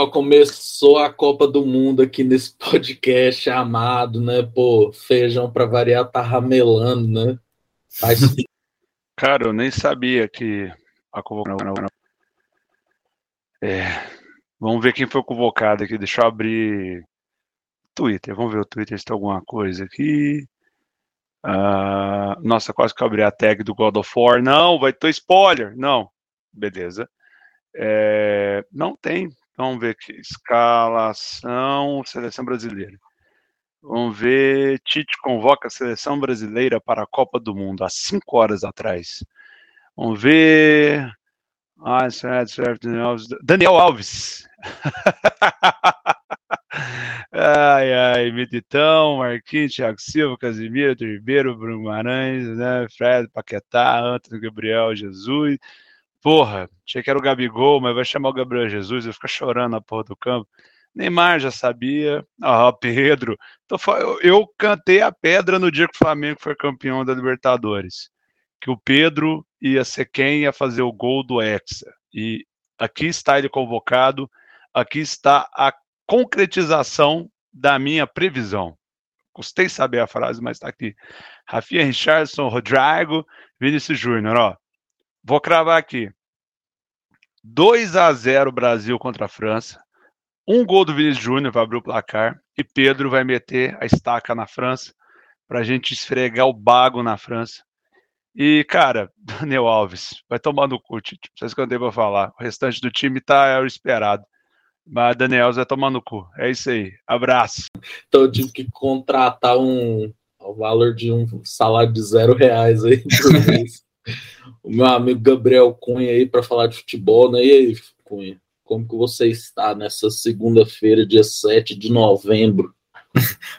pessoal começou a Copa do Mundo aqui nesse podcast amado, né? Pô, feijão para variar tá ramelando, né? Faz... Cara, eu nem sabia que a convocação. É, vamos ver quem foi convocado aqui. Deixa eu abrir Twitter. Vamos ver o Twitter se tem alguma coisa aqui. Uh, nossa, quase que eu abri a tag do God of War. Não, vai ter spoiler. Não. Beleza. É, não tem. Vamos ver aqui. Escalação, seleção brasileira. Vamos ver. Tite convoca a seleção brasileira para a Copa do Mundo há cinco horas atrás. Vamos ver. Ah, certo, certo. Daniel Alves. ai, ai, Meditão, Marquinhos, Thiago Silva, Casimiro, Ribeiro, Bruno Maranhos, né? Fred, Paquetá, Antônio Gabriel, Jesus. Porra, achei que era o Gabigol, mas vai chamar o Gabriel Jesus, eu ficar chorando na porra do campo. Neymar já sabia. Ah, Pedro. Então, eu cantei a pedra no dia que o Flamengo foi campeão da Libertadores. Que o Pedro ia ser quem ia fazer o gol do Hexa. E aqui está ele convocado, aqui está a concretização da minha previsão. Gostei de saber a frase, mas está aqui. Rafinha Richardson, Rodrigo, Vinícius Júnior, ó. Vou cravar aqui. 2 a 0 Brasil contra a França. Um gol do Vinícius Júnior vai abrir o placar e Pedro vai meter a estaca na França para a gente esfregar o bago na França. E, cara, Daniel Alves, vai tomar no cu, Tite. Vocês que eu para falar. O restante do time tá é o esperado. Mas Daniel Alves vai tomar no cu. É isso aí. Abraço. Então eu tive que contratar um o valor de um salário de zero reais aí por mês o meu amigo Gabriel Cunha aí para falar de futebol, né? E aí, Cunha, como que você está nessa segunda-feira, dia 7 de novembro?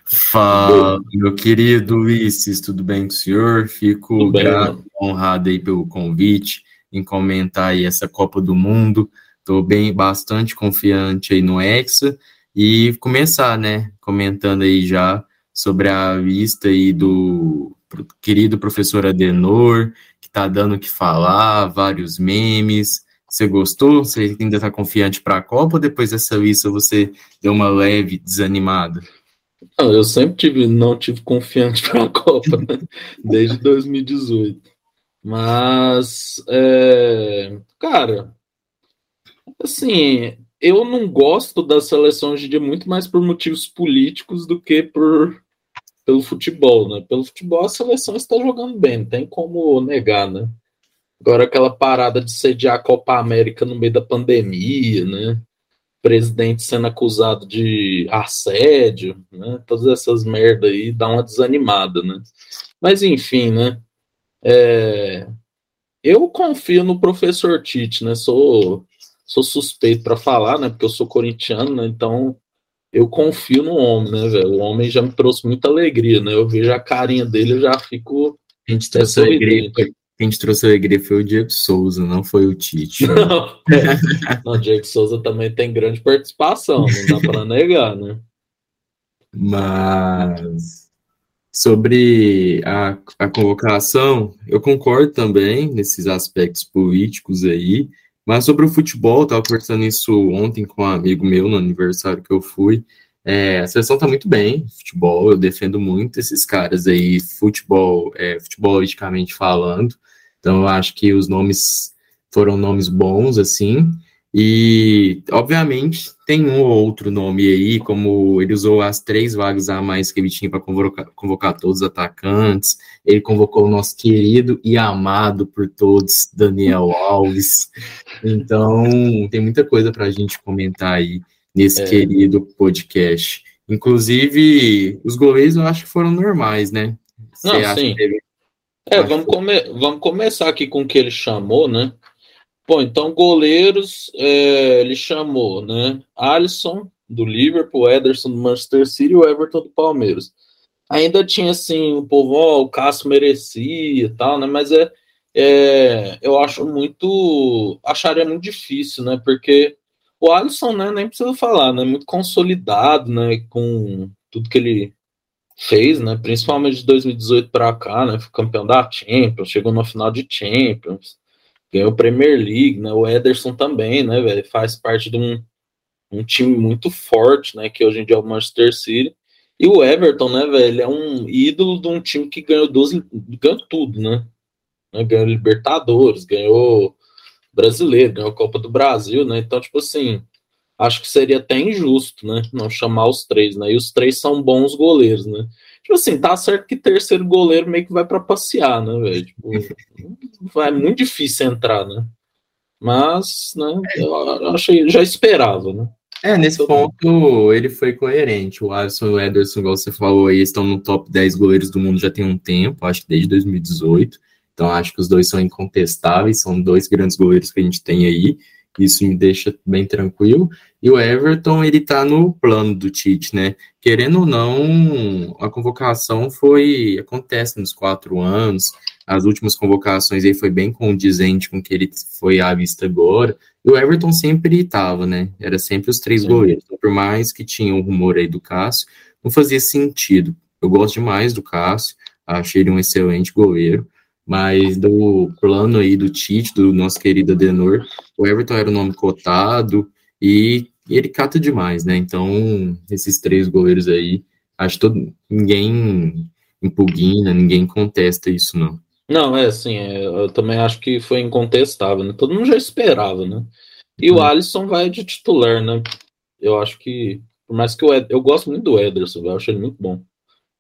Fala, meu querido Ulisses, tudo bem com o senhor? Fico grato, honrado aí pelo convite em comentar aí essa Copa do Mundo. Estou bem, bastante confiante aí no Hexa e começar, né, comentando aí já sobre a vista aí do querido professor Adenor, está dando o que falar, vários memes. Você gostou? Você ainda está confiante para a Copa ou depois dessa lista você deu uma leve desanimada? Não, eu sempre tive, não tive confiante para a Copa, né? desde 2018. Mas, é, cara, assim, eu não gosto das seleções de muito mais por motivos políticos do que por pelo futebol, né? Pelo futebol a seleção está jogando bem, não tem como negar, né? Agora aquela parada de sediar a Copa América no meio da pandemia, né? Presidente sendo acusado de assédio, né? Todas essas merda aí dá uma desanimada, né? Mas enfim, né? É... Eu confio no professor Tite, né? Sou, sou suspeito para falar, né? Porque eu sou corintiano, né? Então eu confio no homem, né, velho? O homem já me trouxe muita alegria, né? Eu vejo a carinha dele, eu já fico. A gente trouxe alegria. Quem te trouxe alegria foi o Diego Souza, não foi o Tite. Não, não o Diego Souza também tem grande participação, não dá para negar, né? Mas sobre a, a convocação, eu concordo também nesses aspectos políticos aí. Mas sobre o futebol, estava conversando isso ontem com um amigo meu no aniversário que eu fui. É, a seleção está muito bem, futebol, eu defendo muito esses caras aí, futebol, é, futebolisticamente falando. Então, eu acho que os nomes foram nomes bons, assim. E, obviamente, tem um ou outro nome aí, como ele usou as três vagas a mais que ele tinha para convocar, convocar todos os atacantes. Ele convocou o nosso querido e amado por todos, Daniel Alves. Então, tem muita coisa para a gente comentar aí nesse é. querido podcast. Inclusive, os goleiros eu acho que foram normais, né? Você Não, sim. Teve... É, vamos, come... vamos começar aqui com o que ele chamou, né? Bom, então goleiros é, ele chamou, né? Alisson do Liverpool, Ederson do Manchester City e o Everton do Palmeiras. Ainda tinha assim o povo, ó, o Cássio merecia e tal, né? Mas é, é, eu acho muito, acharia muito difícil, né? Porque o Alisson, né? Nem precisa falar, né? Muito consolidado, né? Com tudo que ele fez, né? Principalmente de 2018 para cá, né? Foi campeão da Champions, chegou na final de Champions ganhou Premier League, né? O Ederson também, né, velho? Faz parte de um, um time muito forte, né? Que hoje em dia é o Manchester City. E o Everton, né, velho, é um ídolo de um time que ganhou 12, ganhou tudo, né? Ganhou Libertadores, ganhou Brasileiro, ganhou Copa do Brasil, né? Então, tipo assim, acho que seria até injusto, né? Não chamar os três, né? E os três são bons goleiros, né? Tipo assim, tá certo que terceiro goleiro meio que vai para passear, né, velho? Tipo, vai muito difícil entrar, né? Mas, né, eu achei, já esperava, né? É, nesse ponto ele foi coerente. O Alisson e o Ederson, igual você falou aí, estão no top 10 goleiros do mundo já tem um tempo, acho que desde 2018. Então acho que os dois são incontestáveis, são dois grandes goleiros que a gente tem aí. Isso me deixa bem tranquilo. E o Everton, ele tá no plano do Tite, né? Querendo ou não, a convocação foi. acontece nos quatro anos. As últimas convocações aí foi bem condizente com o que ele foi à vista agora. E o Everton sempre estava, né? Era sempre os três goleiros. Então, por mais que tinha o um rumor aí do Cássio, não fazia sentido. Eu gosto demais do Cássio, achei ele um excelente goleiro. Mas do plano aí do Tite, do nosso querido Adenor, o Everton era o nome cotado e ele cata demais, né? Então, esses três goleiros aí, acho que ninguém impugna, ninguém contesta isso, não. Não, é assim, é, eu também acho que foi incontestável, né? Todo mundo já esperava, né? E o uhum. Alisson vai de titular, né? Eu acho que, por mais que o Ed, eu gosto muito do Ederson, eu acho ele muito bom.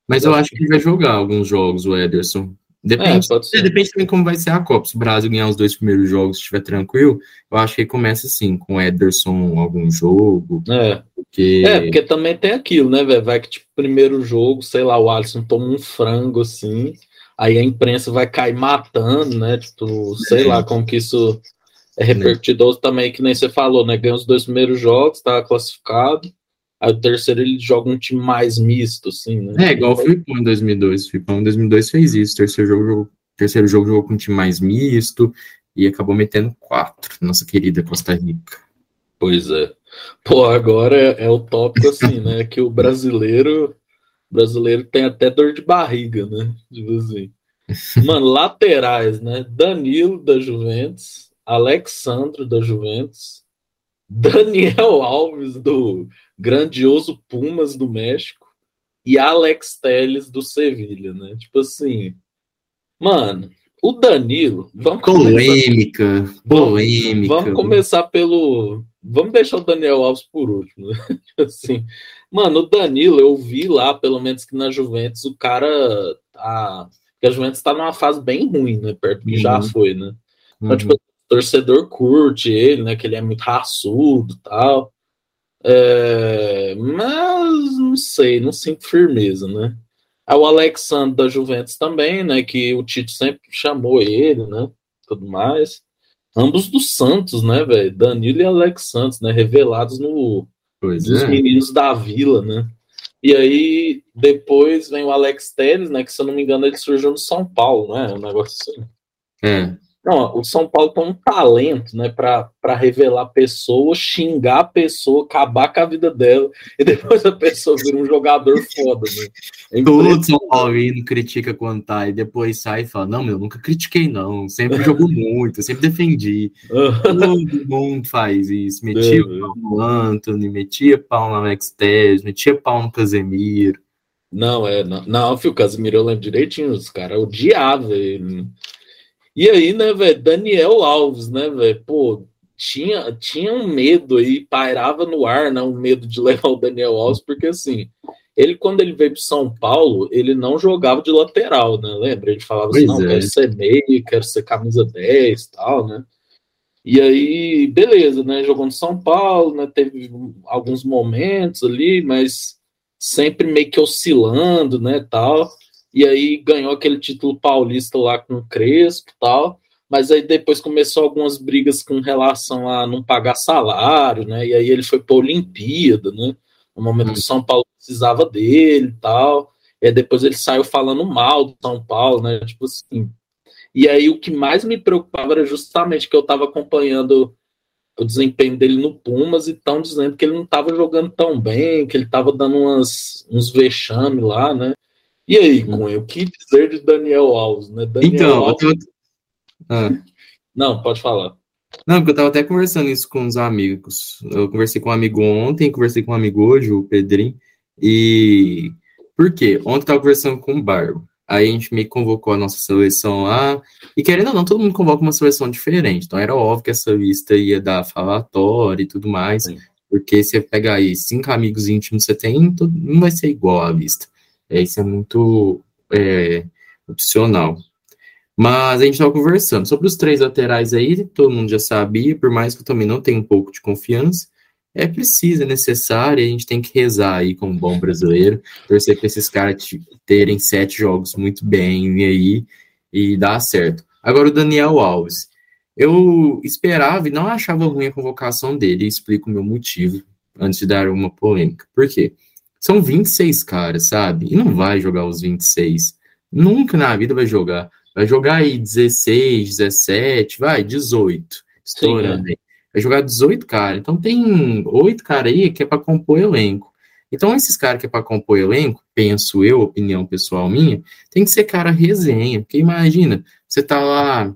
Mas eu, eu acho que ele vai jogar alguns jogos, o Ederson. Depende, é, depende também como vai ser a Copa. Se o Brasil ganhar os dois primeiros jogos estiver tranquilo, eu acho que começa assim, com o Ederson algum jogo. É. Porque... É, porque também tem aquilo, né, velho? Vai que, tipo, primeiro jogo, sei lá, o Alisson toma um frango assim, aí a imprensa vai cair matando, né? Tipo, sei é. lá como que isso é repercutido também, que nem você falou, né? Ganha os dois primeiros jogos, tá classificado. Aí o terceiro ele joga um time mais misto, assim, né? É, igual o Filipão em 2002. O Filipão em 2002 fez isso. O terceiro jogo, jogou, terceiro jogo jogou com um time mais misto e acabou metendo quatro, nossa querida Costa Rica. Pois é. Pô, agora é, é o tópico assim, né? Que o brasileiro brasileiro tem até dor de barriga, né? Tipo assim. Mano, laterais, né? Danilo da Juventus, Alexandre da Juventus, Daniel Alves do grandioso Pumas do México e Alex Telles do Sevilha, né? Tipo assim, mano, o Danilo. Vamos polêmica, começar, polêmica. Vamos, vamos, começar pelo. Vamos deixar o Daniel Alves por último, né? assim, mano, o Danilo, eu vi lá, pelo menos que na Juventus, o cara. A, a Juventus tá numa fase bem ruim, né? Perto que uhum. já foi, né? Então, tipo, uhum. tipo, torcedor curte ele, né? Que ele é muito raçudo e tal. É, mas não sei, não sinto firmeza, né? É o Alexandre da Juventus também, né? Que o Tite sempre chamou ele, né? Tudo mais. Ambos do Santos, né, velho? Danilo e Alex Santos, né? Revelados no pois dos é. meninos da Vila, né? E aí depois vem o Alex Telles, né? Que se eu não me engano ele surgiu no São Paulo, né? Um negócio assim. É. Não, o São Paulo tem um talento, né, para revelar a pessoa, xingar a pessoa, acabar com a vida dela, e depois a pessoa vira um jogador foda, né? É Todo São Paulino critica quando tá, e depois sai e fala: Não, meu, nunca critiquei, não. Sempre jogou muito, sempre defendi. Todo mundo faz isso. Metia é, pau no Anthony, metia pau no Alex Telles, metia pau no Casemiro. Não, é, não, não filho, o Casemiro eu lembro direitinho, os caras odiavam ele. E aí, né, velho, Daniel Alves, né, velho, pô, tinha, tinha um medo aí, pairava no ar, né, um medo de levar o Daniel Alves, porque assim, ele, quando ele veio para São Paulo, ele não jogava de lateral, né, lembra? Ele falava assim, pois não, é. quero ser meio, quero ser camisa 10 e tal, né? E aí, beleza, né, jogou no São Paulo, né, teve alguns momentos ali, mas sempre meio que oscilando, né, tal e aí ganhou aquele título paulista lá com o Crespo e tal, mas aí depois começou algumas brigas com relação a não pagar salário, né? E aí ele foi para a Olimpíada, né? No momento que o São Paulo precisava dele e tal. E aí depois ele saiu falando mal do São Paulo, né? Tipo assim. E aí o que mais me preocupava era justamente que eu estava acompanhando o desempenho dele no Pumas e estão dizendo que ele não estava jogando tão bem, que ele estava dando umas, uns vexames lá, né? E aí, uhum. Cunha, o que dizer de Daniel Alves, né? Daniel então, Alves... Ah. Não, pode falar. Não, porque eu tava até conversando isso com os amigos. Eu conversei com um amigo ontem, conversei com um amigo hoje, o Pedrinho, e... Por quê? Ontem eu tava conversando com o Barbo. Aí a gente meio que convocou a nossa seleção lá, e querendo ou não, todo mundo convoca uma seleção diferente. Então era óbvio que essa lista ia dar falatório e tudo mais, Sim. porque você pegar aí cinco amigos íntimos que você tem, não vai ser igual a lista. É, isso é muito é, opcional. Mas a gente estava conversando sobre os três laterais aí, todo mundo já sabia, por mais que eu também não tenha um pouco de confiança. É preciso, é necessário, a gente tem que rezar aí como bom brasileiro, torcer para esses caras terem sete jogos muito bem aí e dar certo. Agora o Daniel Alves. Eu esperava e não achava ruim a convocação dele, e explico o meu motivo antes de dar uma polêmica. Por quê? São 26 caras, sabe? E não vai jogar os 26. Nunca na vida vai jogar. Vai jogar aí 16, 17, vai, 18. Estourando Sim, é. aí. Vai jogar 18 caras. Então tem oito caras aí que é para compor elenco. Então, esses caras que é para compor elenco, penso eu, opinião pessoal minha, tem que ser cara resenha. Porque imagina, você tá lá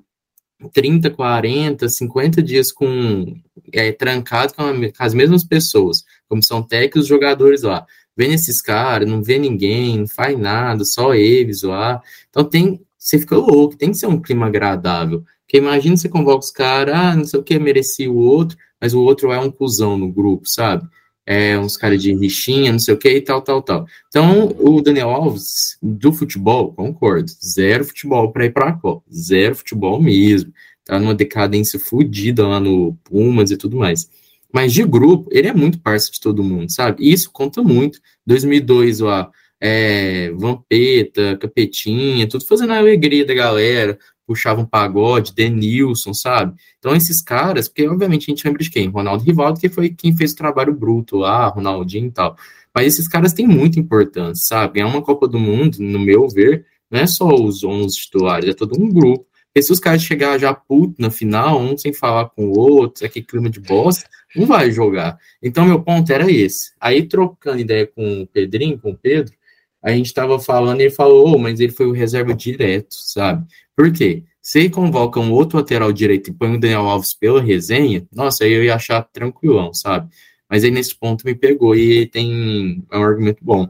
30, 40, 50 dias com é, trancado com, a, com as mesmas pessoas, como são técnicos jogadores lá. Vendo esses caras, não vê ninguém, não faz nada, só eles lá. Então tem você fica louco, tem que ser um clima agradável. Porque imagina você convoca os caras, ah, não sei o que, merecia o outro, mas o outro é um cuzão no grupo, sabe? É uns caras de rixinha, não sei o que e tal, tal, tal. Então, o Daniel Alves, do futebol, concordo, zero futebol para ir para a Copa, zero futebol mesmo. Tá numa decadência fodida lá no Pumas e tudo mais. Mas de grupo, ele é muito parceiro de todo mundo, sabe? E isso conta muito. 2002, lá, é, Vampeta, Capetinha, tudo fazendo a alegria da galera, puxava um pagode, Denilson, sabe? Então esses caras, porque obviamente a gente lembra de quem? Ronaldo Rivaldo, que foi quem fez o trabalho bruto lá, Ronaldinho e tal. Mas esses caras têm muita importância, sabe? É uma Copa do Mundo, no meu ver, não é só os 11 titulares, é todo um grupo. E se os caras chegar já puto na final, um sem falar com o outro, aquele clima de bosta, não vai jogar. Então, meu ponto era esse. Aí, trocando ideia com o Pedrinho, com o Pedro, a gente estava falando e ele falou, oh, mas ele foi o reserva direto, sabe? Por quê? Se convoca um outro lateral direito e põe o Daniel Alves pela resenha, nossa, aí eu ia achar tranquilão, sabe? Mas aí nesse ponto me pegou e tem é um argumento bom.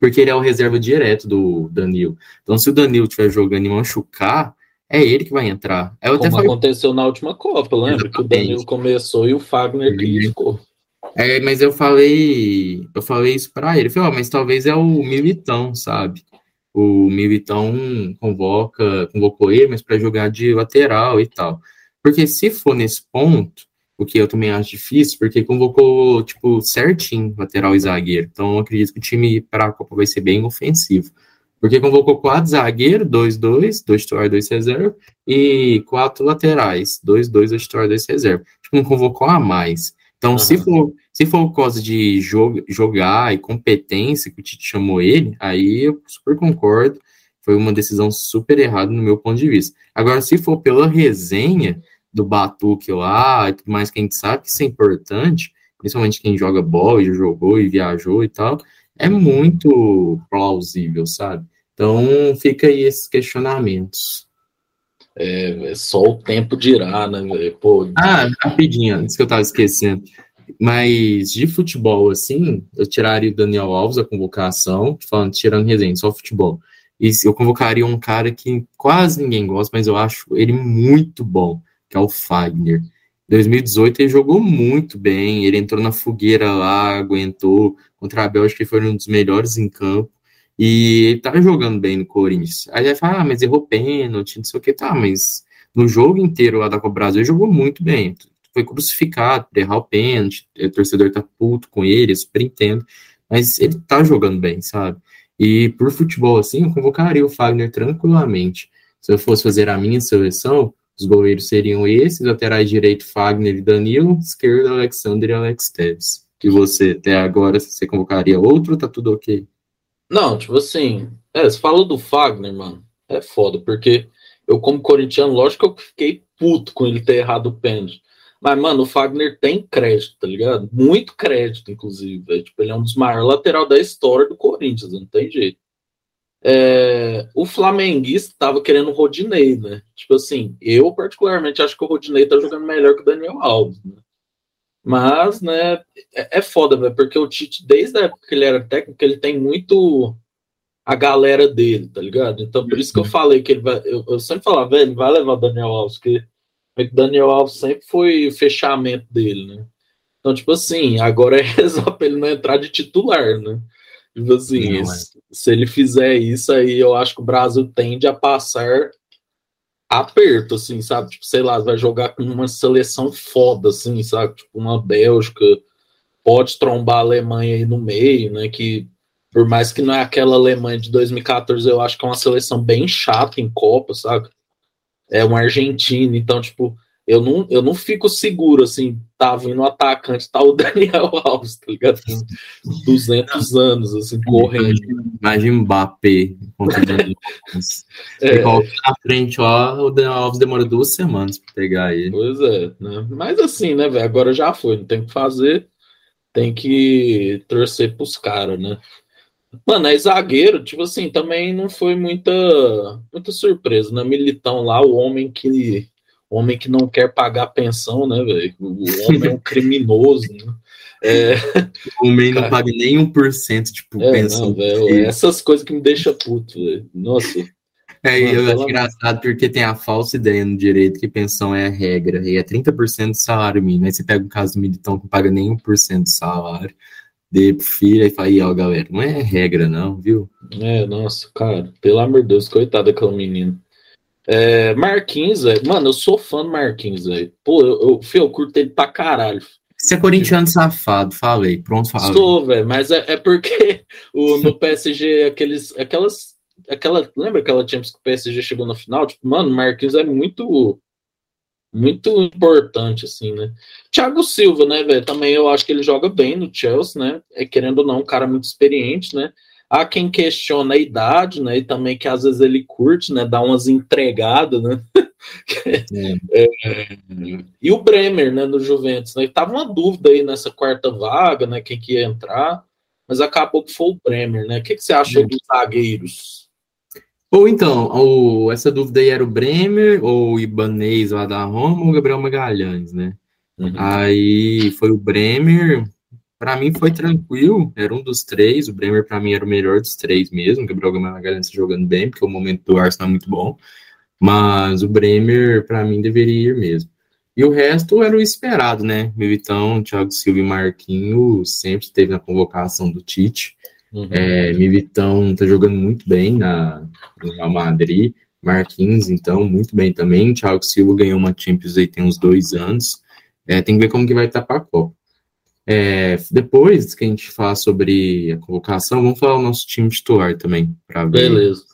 Porque ele é o reserva direto do Danilo. Então, se o Danilo estiver jogando e machucar, é ele que vai entrar. Como falei... aconteceu na última Copa, lembra? Exatamente. Que o Danilo começou e o Fagner criticou. É, mas eu falei, eu falei isso para ele. falei, oh, mas talvez é o Militão, sabe? O Militão convoca, convocou ele, mas para jogar de lateral e tal. Porque se for nesse ponto, o que eu também acho difícil, porque convocou, tipo, certinho lateral e zagueiro. Então, eu acredito que o time para a Copa vai ser bem ofensivo. Porque convocou quatro zagueiros, dois, dois, dois titular, dois reserva, e quatro laterais, dois, dois, dois titular, dois reserva. Tipo, não convocou a mais. Então, uhum. se for se for o caso de jog, jogar e competência que o Tite chamou ele, aí eu super concordo. Foi uma decisão super errada no meu ponto de vista. Agora, se for pela resenha do Batuque lá e tudo mais que a gente sabe que isso é importante, principalmente quem joga bola e jogou e viajou e tal, é muito plausível, sabe? Então, fica aí esses questionamentos. É, é só o tempo dirá, né? Pô, ah, rapidinho, antes que eu tava esquecendo. Mas de futebol, assim, eu tiraria o Daniel Alves a convocação, falando, tirando resenha, só futebol. E eu convocaria um cara que quase ninguém gosta, mas eu acho ele muito bom, que é o Fagner. Em 2018 ele jogou muito bem, ele entrou na fogueira lá, aguentou contra a Bélgica, que foi um dos melhores em campo. E ele tá jogando bem no Corinthians. Aí vai falar, ah, mas errou pênalti, não sei o que, tá, mas no jogo inteiro lá da Copa Brasil ele jogou muito bem foi crucificado por errar o pênalti, o torcedor tá puto com ele, eu super entendo, mas ele tá jogando bem, sabe? E por futebol, assim, eu convocaria o Fagner tranquilamente. Se eu fosse fazer a minha seleção, os goleiros seriam esses, laterais direito, Fagner e Danilo, esquerdo, Alexander e Alex Tevez. E você, até agora, você convocaria outro, tá tudo ok? Não, tipo assim, é, você falou do Fagner, mano, é foda, porque eu, como corintiano, lógico que eu fiquei puto com ele ter errado o pênalti. Mas, mano, o Fagner tem crédito, tá ligado? Muito crédito, inclusive. Tipo, ele é um dos maiores lateral da história do Corinthians, não tem jeito. é, o flamenguista tava querendo o Rodinei, né? Tipo assim, eu particularmente acho que o Rodinei tá jogando melhor que o Daniel Alves, né? Mas, né, é, é foda, velho, porque o Tite, desde a época que ele era técnico, ele tem muito a galera dele, tá ligado? Então, por isso que eu falei que ele vai. Eu, eu sempre falava, velho, ele vai levar o Daniel Alves, porque o Daniel Alves sempre foi o fechamento dele, né? Então, tipo assim, agora é resolve ele não entrar de titular, né? Tipo assim, não, é. se ele fizer isso aí, eu acho que o Brasil tende a passar aperto, assim, sabe? Tipo, sei lá, vai jogar com uma seleção foda, assim, sabe? Tipo, uma Bélgica, pode trombar a Alemanha aí no meio, né? Que por mais que não é aquela Alemanha de 2014, eu acho que é uma seleção bem chata em Copa, sabe? É uma Argentina, então, tipo, eu não, eu não fico seguro, assim, tá vindo o atacante, tá o Daniel Alves, tá ligado? 200 anos, assim, correndo. Imagina o Mbappé contra o Daniel Alves. é. na frente, ó, o Daniel Alves demora duas semanas pra pegar ele. Pois é, né? Mas assim, né, velho, agora já foi, não tem o que fazer, tem que torcer pros caras, né? Mano, é zagueiro, tipo assim, também não foi muita, muita surpresa, né? Militão lá, o homem que homem que não quer pagar pensão, né, velho? O homem é um criminoso, né? É... O homem não paga nem 1% tipo, é, pensão. Não, véio, essas coisas que me deixam puto, velho. Nossa. É, eu acho engraçado porque tem a falsa ideia no direito que pensão é a regra, e é 30% do salário mínimo. Aí você pega o caso do militão que não paga nem 1% do salário, de pro filho e fala, aí, ó, galera, não é regra, não, viu? É, nossa, cara, pelo amor de Deus, coitado daquela menina. É, Marquinhos, velho. Mano, eu sou fã do Marquinhos, velho. Pô, eu, eu, eu curto ele pra caralho. Você é corintiano safado, falei. Pronto, falei. Sou, velho, mas é, é, porque o, no PSG, aqueles, aquelas. Aquela, lembra aquela Champions que o PSG chegou na final? Tipo, mano, o Marquinhos é muito. Muito importante, assim, né? Thiago Silva, né, velho? Também eu acho que ele joga bem no Chelsea, né? É querendo ou não, um cara muito experiente, né? Há quem questiona a idade, né? E também que às vezes ele curte, né? Dá umas entregadas, né? É. É, e o Bremer, né? No Juventus, né? Tava uma dúvida aí nessa quarta vaga, né? Quem que ia entrar, mas acabou que foi o Bremer, né? O que, que você acha dos zagueiros? Ou então, ou, essa dúvida aí era o Bremer, ou o Ibanez lá da Roma, ou o Gabriel Magalhães, né? Uhum. Aí foi o Bremer, para mim foi tranquilo, era um dos três. O Bremer, para mim, era o melhor dos três mesmo. O Gabriel Magalhães jogando bem, porque o momento do Arsenal é muito bom. Mas o Bremer, para mim, deveria ir mesmo. E o resto era o esperado, né? Militão, Thiago Silva e Marquinho sempre esteve na convocação do Tite. Uhum. É, Militão tá jogando muito bem na, no Real Madrid. Marquinhos, então, muito bem também. Thiago Silva ganhou uma Champions aí tem uns dois anos. É, tem que ver como que vai estar para a Copa. É, depois que a gente falar sobre a convocação, vamos falar o nosso time titular também, para ver. Beleza.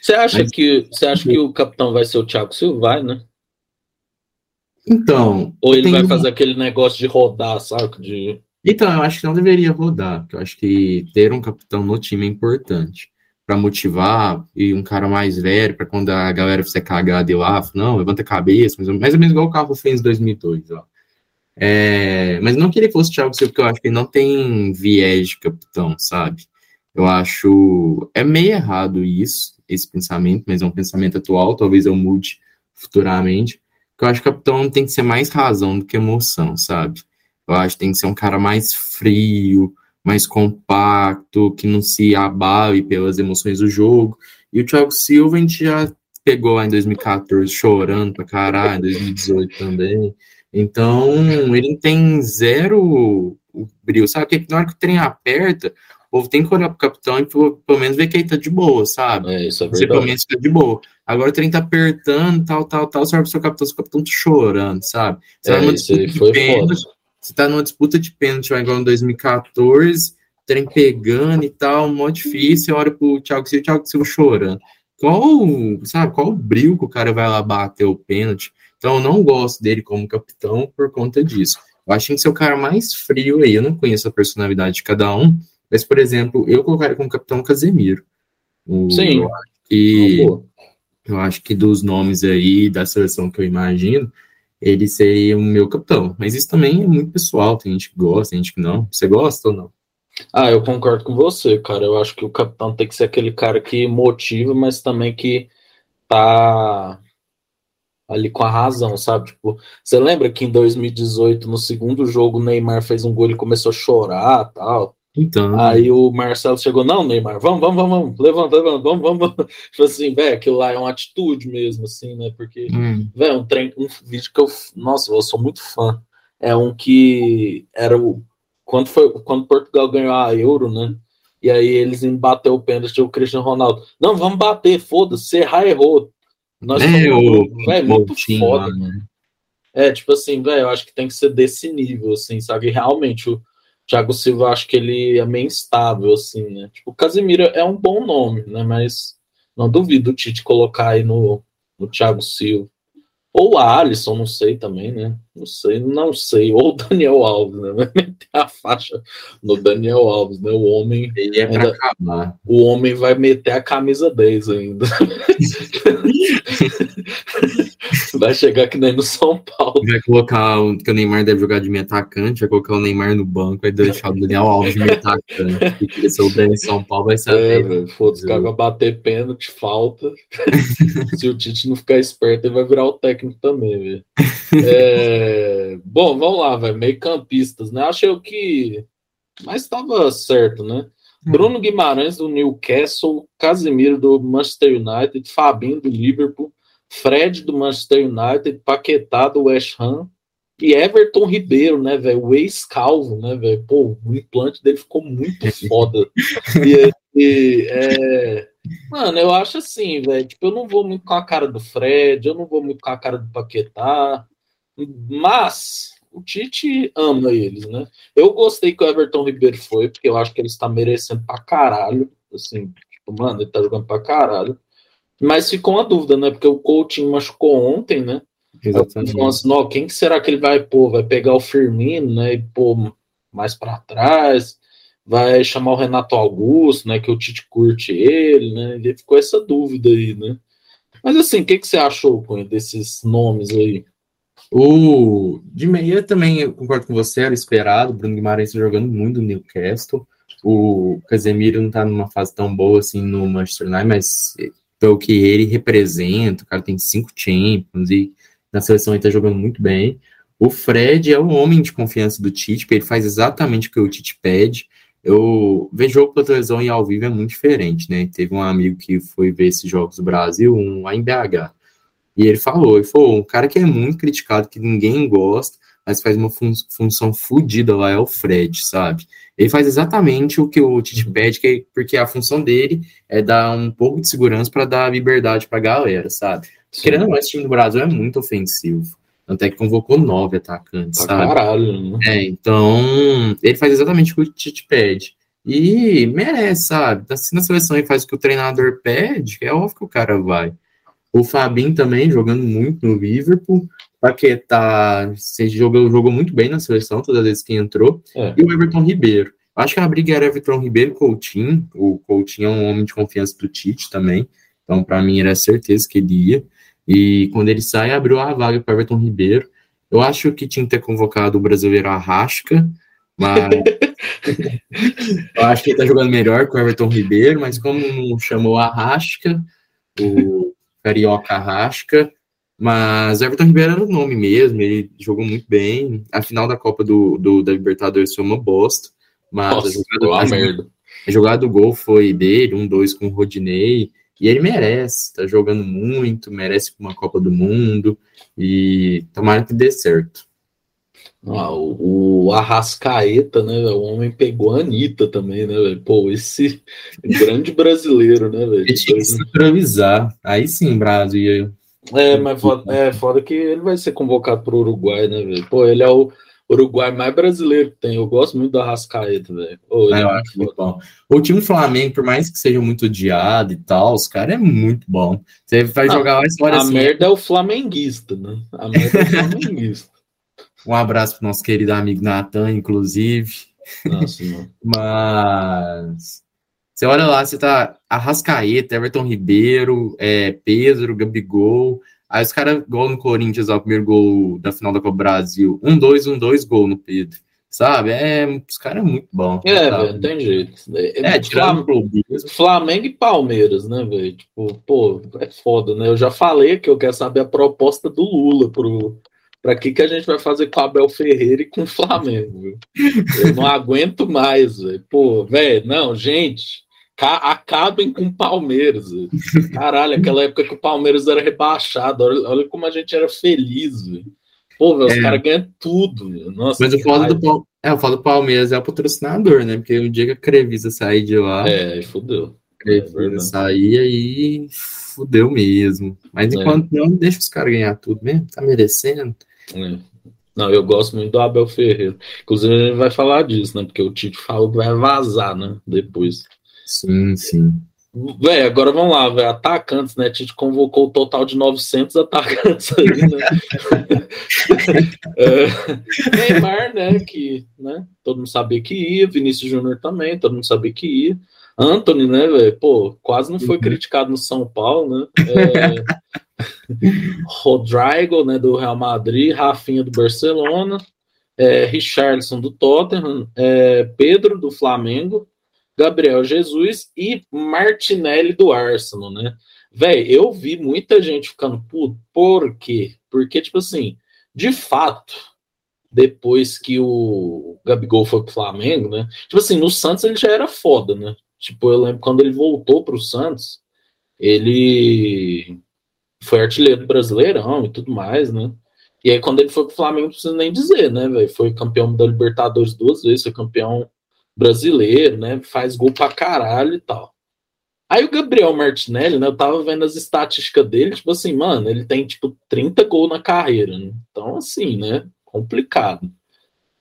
Você acha, Mas, que, você acha que o capitão vai ser o Thiago Silva? Vai, né? Então. Ou ele vai fazer aquele negócio de rodar, sabe? De... Então, eu acho que não deveria rodar, porque eu acho que ter um capitão no time é importante para motivar e um cara mais velho, para quando a galera fizer cagada e lá, não, levanta a cabeça, mais ou menos igual o carro fez em 2002, ó. É, mas não que ele fosse Thiago Silva, porque eu acho que ele não tem viés de capitão, sabe? Eu acho. É meio errado isso, esse pensamento, mas é um pensamento atual, talvez eu mude futuramente. Porque eu acho que o capitão tem que ser mais razão do que emoção, sabe? Eu acho que tem que ser um cara mais frio, mais compacto, que não se abale pelas emoções do jogo. E o Thiago Silva a gente já pegou lá em 2014 chorando pra caralho, em 2018 também. Então, ele tem zero brilho. Sabe que na hora que o trem aperta, o povo tem que olhar pro capitão e pelo, menos ver que ele tá de boa, sabe? É, isso é verdade. Você pelo menos fica de boa. Agora o trem tá apertando, tal, tal, tal, você olha pro seu capitão, seu capitão tá chorando, sabe? Você é, tá isso aí foi pênalti, Você tá numa disputa de pênalti, igual em 2014, trem pegando e tal, mó difícil, olha pro Thiago Silva, o Thiago Silva chorando. Qual, sabe, qual o brilho que o cara vai lá bater o pênalti? Então eu não gosto dele como capitão por conta disso. Eu acho que tem que ser o cara mais frio aí. Eu não conheço a personalidade de cada um, mas, por exemplo, eu colocaria como capitão Casemiro. O, Sim. Eu acho, que, eu acho que dos nomes aí da seleção que eu imagino, ele seria o meu capitão. Mas isso também é muito pessoal. Tem gente que gosta, tem gente que não. Você gosta ou não? Ah, eu concordo com você, cara. Eu acho que o capitão tem que ser aquele cara que motiva, mas também que tá ali com a razão, sabe? Tipo, você lembra que em 2018, no segundo jogo, o Neymar fez um gol e começou a chorar tal. Então. Aí o Marcelo chegou, não, Neymar, vamos, vamos, vamos, vamos, levanta, levanta, vamos, vamos, vamos. Tipo assim, velho, aquilo lá é uma atitude mesmo, assim, né? Porque, hum. velho, um, um vídeo que eu, nossa, eu sou muito fã. É um que era o, quando foi, quando Portugal ganhou a Euro, né? E aí eles embateu o pênalti o Cristiano Ronaldo. Não, vamos bater, foda-se, errar, errou. Nós é, somos, véio, muito foda. Lá, né? É, tipo assim, velho, eu acho que tem que ser desse nível, assim, sabe? Realmente, o Thiago Silva, acho que ele é meio instável, assim, né? Tipo, o Casemiro é um bom nome, né? Mas não duvido o Tite colocar aí no, no Thiago Silva. Ou a Alisson, não sei também, né? Não sei, não sei. Ou o Daniel Alves, né? Vai meter a faixa no Daniel Alves, né? O homem. Ele é pra acabar. O homem vai meter a camisa 10 ainda. vai chegar que nem no São Paulo. Vai colocar o que o Neymar deve jogar de meio atacante, vai colocar o Neymar no banco, vai deixar o Daniel Alves de meio atacante. Se o em São Paulo vai ser. É, velho. Foda-se, o cara vai bater pênalti, falta. se o Tite não ficar esperto, ele vai virar o técnico também, velho. É... Bom, vamos lá, velho. Meio campistas, né? Achei que. Mas estava certo, né? Hum. Bruno Guimarães do Newcastle, Casemiro do Manchester United, Fabinho do Liverpool, Fred do Manchester United, Paquetá do West Ham e Everton Ribeiro, né, velho? O ex-calvo, né, velho? Pô, o implante dele ficou muito foda. e, e é... Mano, eu acho assim, velho. Tipo, eu não vou muito com a cara do Fred, eu não vou muito com a cara do Paquetá, mas o Tite ama eles, né? Eu gostei que o Everton Ribeiro foi, porque eu acho que ele está merecendo pra caralho. Assim, tipo, mano, ele tá jogando pra caralho. Mas ficou uma dúvida, né? Porque o Coutinho machucou ontem, né? Exatamente. Então, assim, ó, quem que será que ele vai pôr? Vai pegar o Firmino, né? E pôr mais para trás? Vai chamar o Renato Augusto, né? Que o Tite curte ele, né? Ele ficou essa dúvida aí, né? Mas assim, o que, que você achou com desses nomes aí? O de meia também, eu concordo com você, era esperado. Bruno Guimarães tá jogando muito no Newcastle. O Casemiro não tá numa fase tão boa assim no Manchester United, mas pelo que ele representa, o cara tem cinco Champions e na seleção ele tá jogando muito bem. O Fred é o homem de confiança do Tite, ele faz exatamente o que o Tite pede. Eu vejo jogo pela televisão e ao vivo é muito diferente, né? Teve um amigo que foi ver esses jogos do Brasil, um lá em BH. E ele falou, ele falou, um cara que é muito criticado, que ninguém gosta, mas faz uma fun função fodida lá, é o Fred, sabe? Ele faz exatamente o que o Tite pede, que, é, porque a função dele é dar um pouco de segurança para dar liberdade para a galera, sabe? Sim. Querendo ou não, esse time do Brasil é muito ofensivo. Até que convocou nove atacantes, pra sabe? Caralho, né? É, então, ele faz exatamente o que o Tite pede. E merece, sabe? Se na seleção ele faz o que o treinador pede, é óbvio que o cara vai. O Fabinho também jogando muito no Liverpool. Paquetá jogou, jogou muito bem na seleção, todas as vezes que entrou. É. E o Everton Ribeiro. Acho que a briga era Everton Ribeiro e Coutinho. O Coutinho é um homem de confiança do Tite também. Então, para mim, era certeza que ele ia. E quando ele sai, abriu a vaga para Everton Ribeiro. Eu acho que tinha que ter convocado o brasileiro Arrasca, mas eu acho que ele tá jogando melhor com o Everton Ribeiro, mas como não chamou Arrasca, o Carioca Arrasca, mas Everton Ribeiro era o nome mesmo, ele jogou muito bem. A final da Copa do, do da Libertadores foi uma bosta, mas Nossa, a, jogada, a, merda. a jogada do gol foi dele, um dois com o Rodinei, e ele merece, tá jogando muito, merece uma Copa do Mundo, e tomara que dê certo. Ah, o, o, Arrascaeta, né? O homem pegou a Anitta também, né, velho? Pô, esse grande brasileiro, né? Ele tinha que se improvisar. Aí sim, Brasil. É, mas foda, é foda que ele vai ser convocado pro Uruguai, né, velho? Pô, ele é o Uruguai mais brasileiro que tem. Eu gosto muito do Arrascaeta, velho. É, eu acho muito bom. O time Flamengo, por mais que seja muito odiado e tal, os caras é muito bom. Você vai jogar lá e A assim, merda é o flamenguista, né? A merda é o flamenguista. Um abraço pro nosso querido amigo Natan, inclusive. Nossa, Mas você olha lá, você tá Arrascaeta, Everton Ribeiro, é, Pedro, Gabigol. Aí os caras, gol no Corinthians, ó, o primeiro gol da final da Copa Brasil. Um, dois, um, dois, gol no Pedro. sabe? É, os caras é muito bom. É, velho, não tem jeito. É, é tirando Flamengo, Flamengo e Palmeiras, né, velho? Tipo, pô, é foda, né? Eu já falei que eu quero saber a proposta do Lula pro, pra que, que a gente vai fazer com o Abel Ferreira e com o Flamengo. Véio. Eu não aguento mais, velho. Pô, velho, não, gente, acabem com o Palmeiras. Véio. Caralho, aquela época que o Palmeiras era rebaixado, olha, olha como a gente era feliz, velho. Pô, velho, é. os caras ganham tudo. Nossa, Mas o foda, do, é, o foda do Palmeiras é o patrocinador, né? Porque o dia que a Crevisa sair de lá. É. Crevisa é sair aí, fudeu mesmo. Mas é. enquanto é. não, deixa os caras ganhar tudo mesmo, tá merecendo. É. Não, eu gosto muito do Abel Ferreira. Inclusive, gente vai falar disso, né? Porque o Tite falou que vai vazar, né? Depois. Sim, sim. Véi, agora vamos lá, véio, atacantes, né? Gente convocou o total de 900 atacantes aí, né? é, Neymar, né? Que né, todo mundo sabia que ia, Vinícius Júnior também, todo mundo sabia que ia. Anthony, né, velho? Pô, quase não foi uhum. criticado no São Paulo, né? É, Rodrigo, né, do Real Madrid, Rafinha do Barcelona, é, Richardson do Tottenham, é, Pedro do Flamengo, Gabriel Jesus e Martinelli do Arsenal, né? Véi, eu vi muita gente ficando puto. Por quê? Porque, tipo assim, de fato, depois que o Gabigol foi pro Flamengo, né? Tipo assim, no Santos ele já era foda, né? Tipo, eu lembro quando ele voltou pro Santos, ele foi artilheiro brasileirão e tudo mais, né? E aí, quando ele foi pro Flamengo, não precisa nem dizer, né, velho? Foi campeão da Libertadores duas vezes, foi campeão brasileiro, né? Faz gol pra caralho e tal. Aí o Gabriel Martinelli, né? Eu tava vendo as estatísticas dele, tipo assim, mano, ele tem tipo 30 gols na carreira. Né? Então, assim, né? Complicado.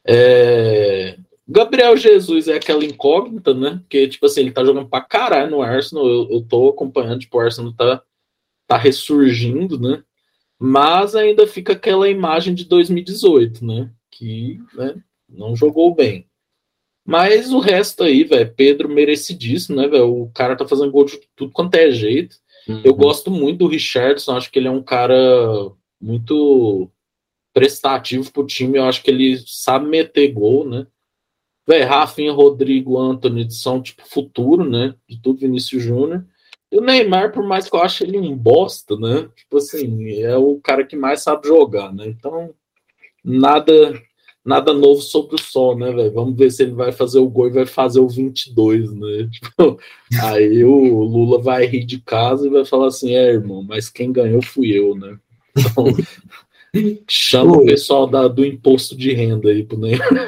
É... Gabriel Jesus é aquela incógnita, né? Porque, tipo assim, ele tá jogando pra caralho no Arsenal. Eu, eu tô acompanhando, tipo, o Arsenal tá, tá ressurgindo, né? Mas ainda fica aquela imagem de 2018, né? Que né, não jogou bem. Mas o resto aí, velho, Pedro merecidíssimo, né, velho? O cara tá fazendo gol de tudo quanto é jeito. Uhum. Eu gosto muito do Richardson, acho que ele é um cara muito prestativo pro time, eu acho que ele sabe meter gol, né? Velho, Rafinha, Rodrigo, Anthony são tipo futuro, né? De tudo Vinícius Júnior. E o Neymar, por mais que eu ache ele um bosta, né? Tipo assim, é o cara que mais sabe jogar, né? Então, nada nada novo sobre o sol, né, velho? Vamos ver se ele vai fazer o gol e vai fazer o 22, né? Tipo, aí o Lula vai rir de casa e vai falar assim: é, irmão, mas quem ganhou fui eu, né? Então, chama o pessoal da, do imposto de renda aí pro Neymar.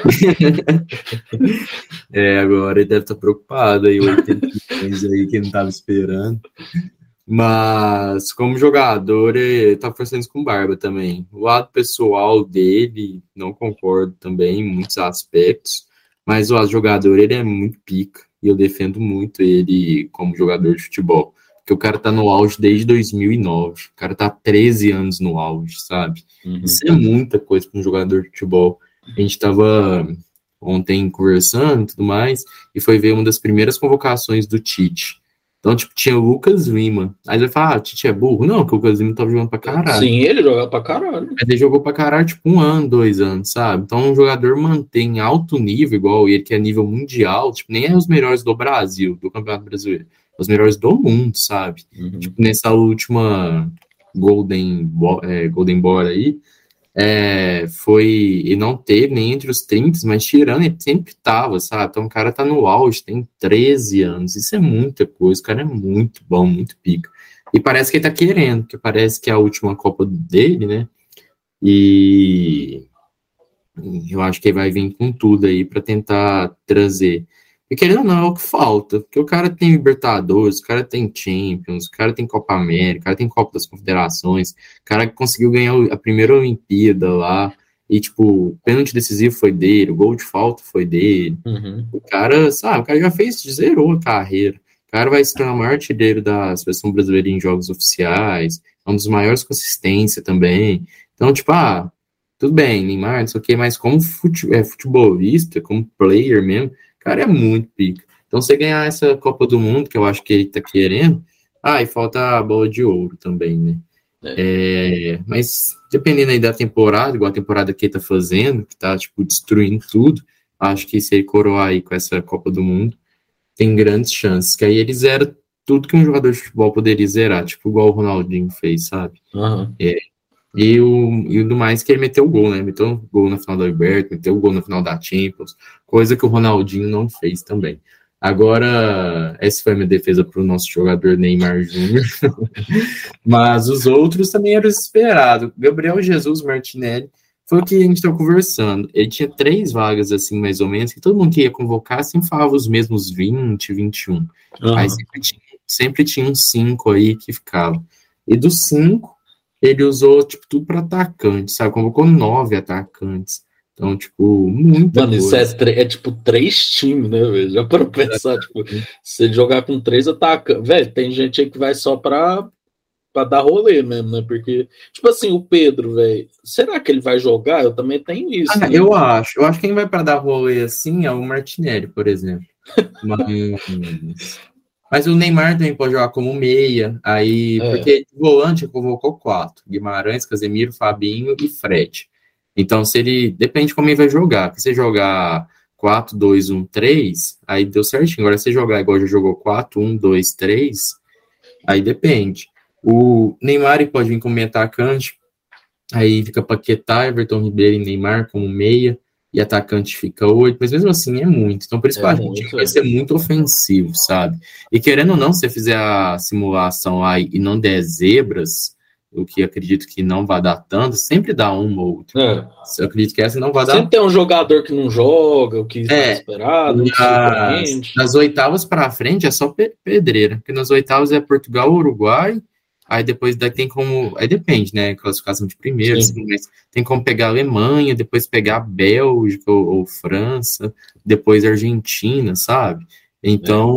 É, agora ele deve estar preocupado aí, 80 milhões aí que não estava esperando. Mas, como jogador, ele tá forçando isso com barba também. O lado pessoal dele, não concordo também em muitos aspectos, mas o lado jogador, ele é muito pica. E eu defendo muito ele como jogador de futebol. Porque o cara tá no auge desde 2009. O cara tá 13 anos no auge, sabe? Uhum. Isso é muita coisa para um jogador de futebol. A gente tava ontem conversando e tudo mais, e foi ver uma das primeiras convocações do Tite. Então, tipo, tinha o Lucas Lima. Aí ele fala, ah, Tite é burro. Não, que o Lucas Lima tava jogando pra caralho. Sim, ele jogava pra caralho. Mas ele jogou pra caralho, tipo, um ano, dois anos, sabe? Então, um jogador mantém alto nível, igual ele, que é nível mundial, tipo, nem é os melhores do Brasil, do Campeonato Brasileiro. É os melhores do mundo, sabe? Uhum. Tipo, nessa última Golden, é, Golden Boy aí, é, foi. E não teve nem entre os 30, mas tirando, ele sempre tava, sabe? Então o cara tá no auge, tem 13 anos. Isso é muita coisa. O cara é muito bom, muito pica. E parece que ele tá querendo, porque parece que é a última Copa dele, né? E eu acho que ele vai vir com tudo aí para tentar trazer e querendo ou não, é o que falta. Porque o cara tem Libertadores, o cara tem Champions, o cara tem Copa América, o cara tem Copa das Confederações, o cara conseguiu ganhar a primeira Olimpíada lá. E, tipo, o pênalti decisivo foi dele, o gol de falta foi dele. Uhum. O cara, sabe, o cara já fez, zerou a carreira. O cara vai se tornar o maior artilheiro da seleção brasileira em jogos oficiais, é um dos maiores consistência também. Então, tipo, ah, tudo bem, Neymar, não sei o quê, mas como fute, é, futebolista, como player mesmo, cara é muito pica. Então, você ganhar essa Copa do Mundo, que eu acho que ele tá querendo, ah, e falta a bola de ouro também, né? É. É, mas dependendo aí da temporada, igual a temporada que ele tá fazendo, que tá, tipo, destruindo tudo, Acho que se ele coroar aí com essa Copa do Mundo, tem grandes chances. Que aí ele zera tudo que um jogador de futebol poderia zerar, tipo igual o Ronaldinho fez, sabe? Aham. E o, e o do mais que ele meteu o gol, né? Meteu o gol na final da Liberty, meteu o gol na final da Champions, coisa que o Ronaldinho não fez também. Agora, essa foi a minha defesa para o nosso jogador Neymar Júnior. Mas os outros também eram esperados. Gabriel Jesus Martinelli foi o que a gente estava conversando. Ele tinha três vagas, assim, mais ou menos, que todo mundo que ia convocar sempre falava os mesmos 20, 21. Aham. Aí sempre tinha, sempre tinha uns cinco aí que ficava. E dos cinco, ele usou, tipo, tudo para atacante, sabe? Convocou nove atacantes. Então, tipo, muita Mano, isso coisa. é, tre- é tipo três times, né, velho? Já para pensar, tipo, você jogar com três atacantes. Velho, tem gente aí que vai só pra, pra dar rolê mesmo, né? Porque, tipo assim, o Pedro, velho, será que ele vai jogar? Eu também tenho isso. Ah, né? eu acho. Eu acho que quem vai para dar rolê assim é o Martinelli, por exemplo. Mas, mas o Neymar também pode jogar como meia. Aí, É. porque de volante convocou quatro: Guimarães, Casemiro, Fabinho e Fred. Então, se ele. Depende de como ele vai jogar. Porque se jogar 4, 2, 1, 3, aí deu certinho. Agora, se jogar igual já jogou 4, 1, 2, 3, aí depende. O Neymar pode vir como atacante. Aí fica Paquetá, Everton Ribeiro e Neymar como meia. E atacante fica oito, mas mesmo assim é muito. Então, por isso É que o muito, time vai é. ser muito ofensivo, sabe? E querendo ou não, se você fizer a simulação lá e não der zebras, o que acredito que não vai dar tanto, sempre dá uma ou outra. É. Eu acredito que essa não vai dar Sempre tem um jogador que não joga, o que está É. esperado, nas, nas oitavas para frente é só pe- pedreira, porque nas oitavas é Portugal, Uruguai, aí depois daí tem como, aí depende, né, classificação de primeiro, Sim. assim, mas tem como pegar a Alemanha, depois pegar a Bélgica ou, ou França, depois a Argentina, sabe? Então,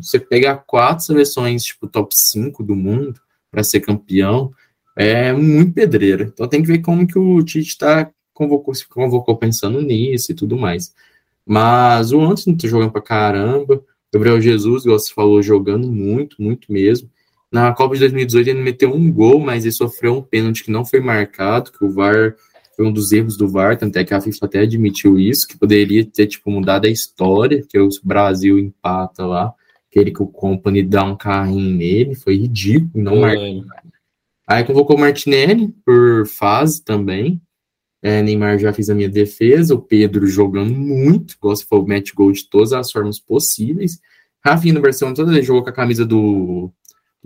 você pegar quatro seleções, tipo, top 5 do mundo para ser campeão, é muito pedreira. Então tem que ver como que o Tite tá convocou, se convocou pensando nisso e tudo mais. Mas o Anderson tá jogando pra caramba. Gabriel Jesus, igual você falou, jogando muito, muito mesmo. Na Copa de 2018 ele meteu um gol, mas ele sofreu um pênalti que não foi marcado, que o VAR foi um dos erros do VAR, tanto é que a FIFA até admitiu isso, que poderia ter tipo mudado a história, que o Brasil empata lá, aquele que o Company dá um carrinho nele, foi ridículo, não marcou. Aí convocou o Martinelli por fase também. É, Neymar já fez a minha defesa. O Pedro jogando muito. Igual se for o match gol de todas as formas possíveis. Rafinha no Barcelona toda vez jogou com a camisa do,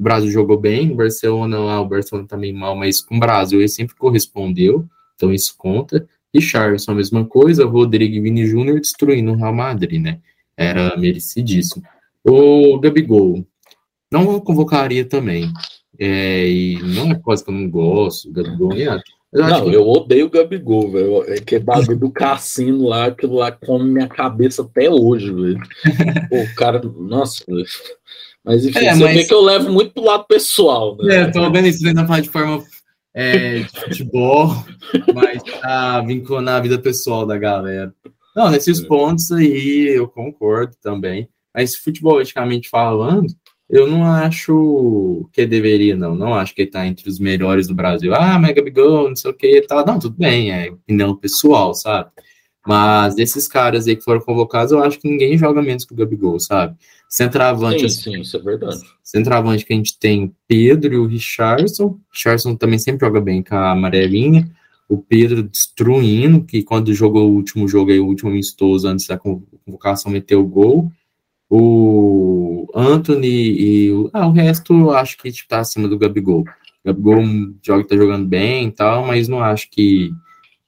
do Brasil, jogou bem. No Barcelona lá, o Barcelona também mal, mas com o Brasil ele sempre correspondeu. Então isso conta. E Charles, a mesma coisa. Rodrigo e Vini Júnior destruindo o Real Madrid, né? Era merecidíssimo. O Gabigol. Não convocaria também. É, e não é coisa que eu não gosto, o Gabigol é. Eu acho Não, que eu odeio o Gabigol, velho. É que bagulho do cassino lá, aquilo lá come minha cabeça até hoje, velho. O cara, nossa, velho. Mas enfim, É, você mas- vê que eu levo muito pro lado pessoal, né? É, eu tô vendo isso tentando falar de forma é, de futebol, mas tá vinculando a vida pessoal da galera. Não, É. nesses pontos aí eu concordo também. Mas futebolisticamente falando, eu não acho que ele deveria, não. Não acho que ele tá entre os melhores do Brasil. Ah, mas Gabigol, não sei o que e tal. Não, tudo bem, é opinião pessoal, sabe? Mas desses caras aí que foram convocados, eu acho que ninguém joga menos que o Gabigol, sabe? Centroavante, Sim, assim, sim, isso é verdade. Centroavante que a gente tem Pedro e o Richardson. Richardson também sempre joga bem com a amarelinha. O Pedro destruindo, que quando jogou o último jogo, aí, o último amistoso, antes da convocação, meteu o gol. O Anthony e o, ah, o resto eu acho que tipo, tá acima do Gabigol. O Gabigol joga, tá jogando bem e tal, mas não acho que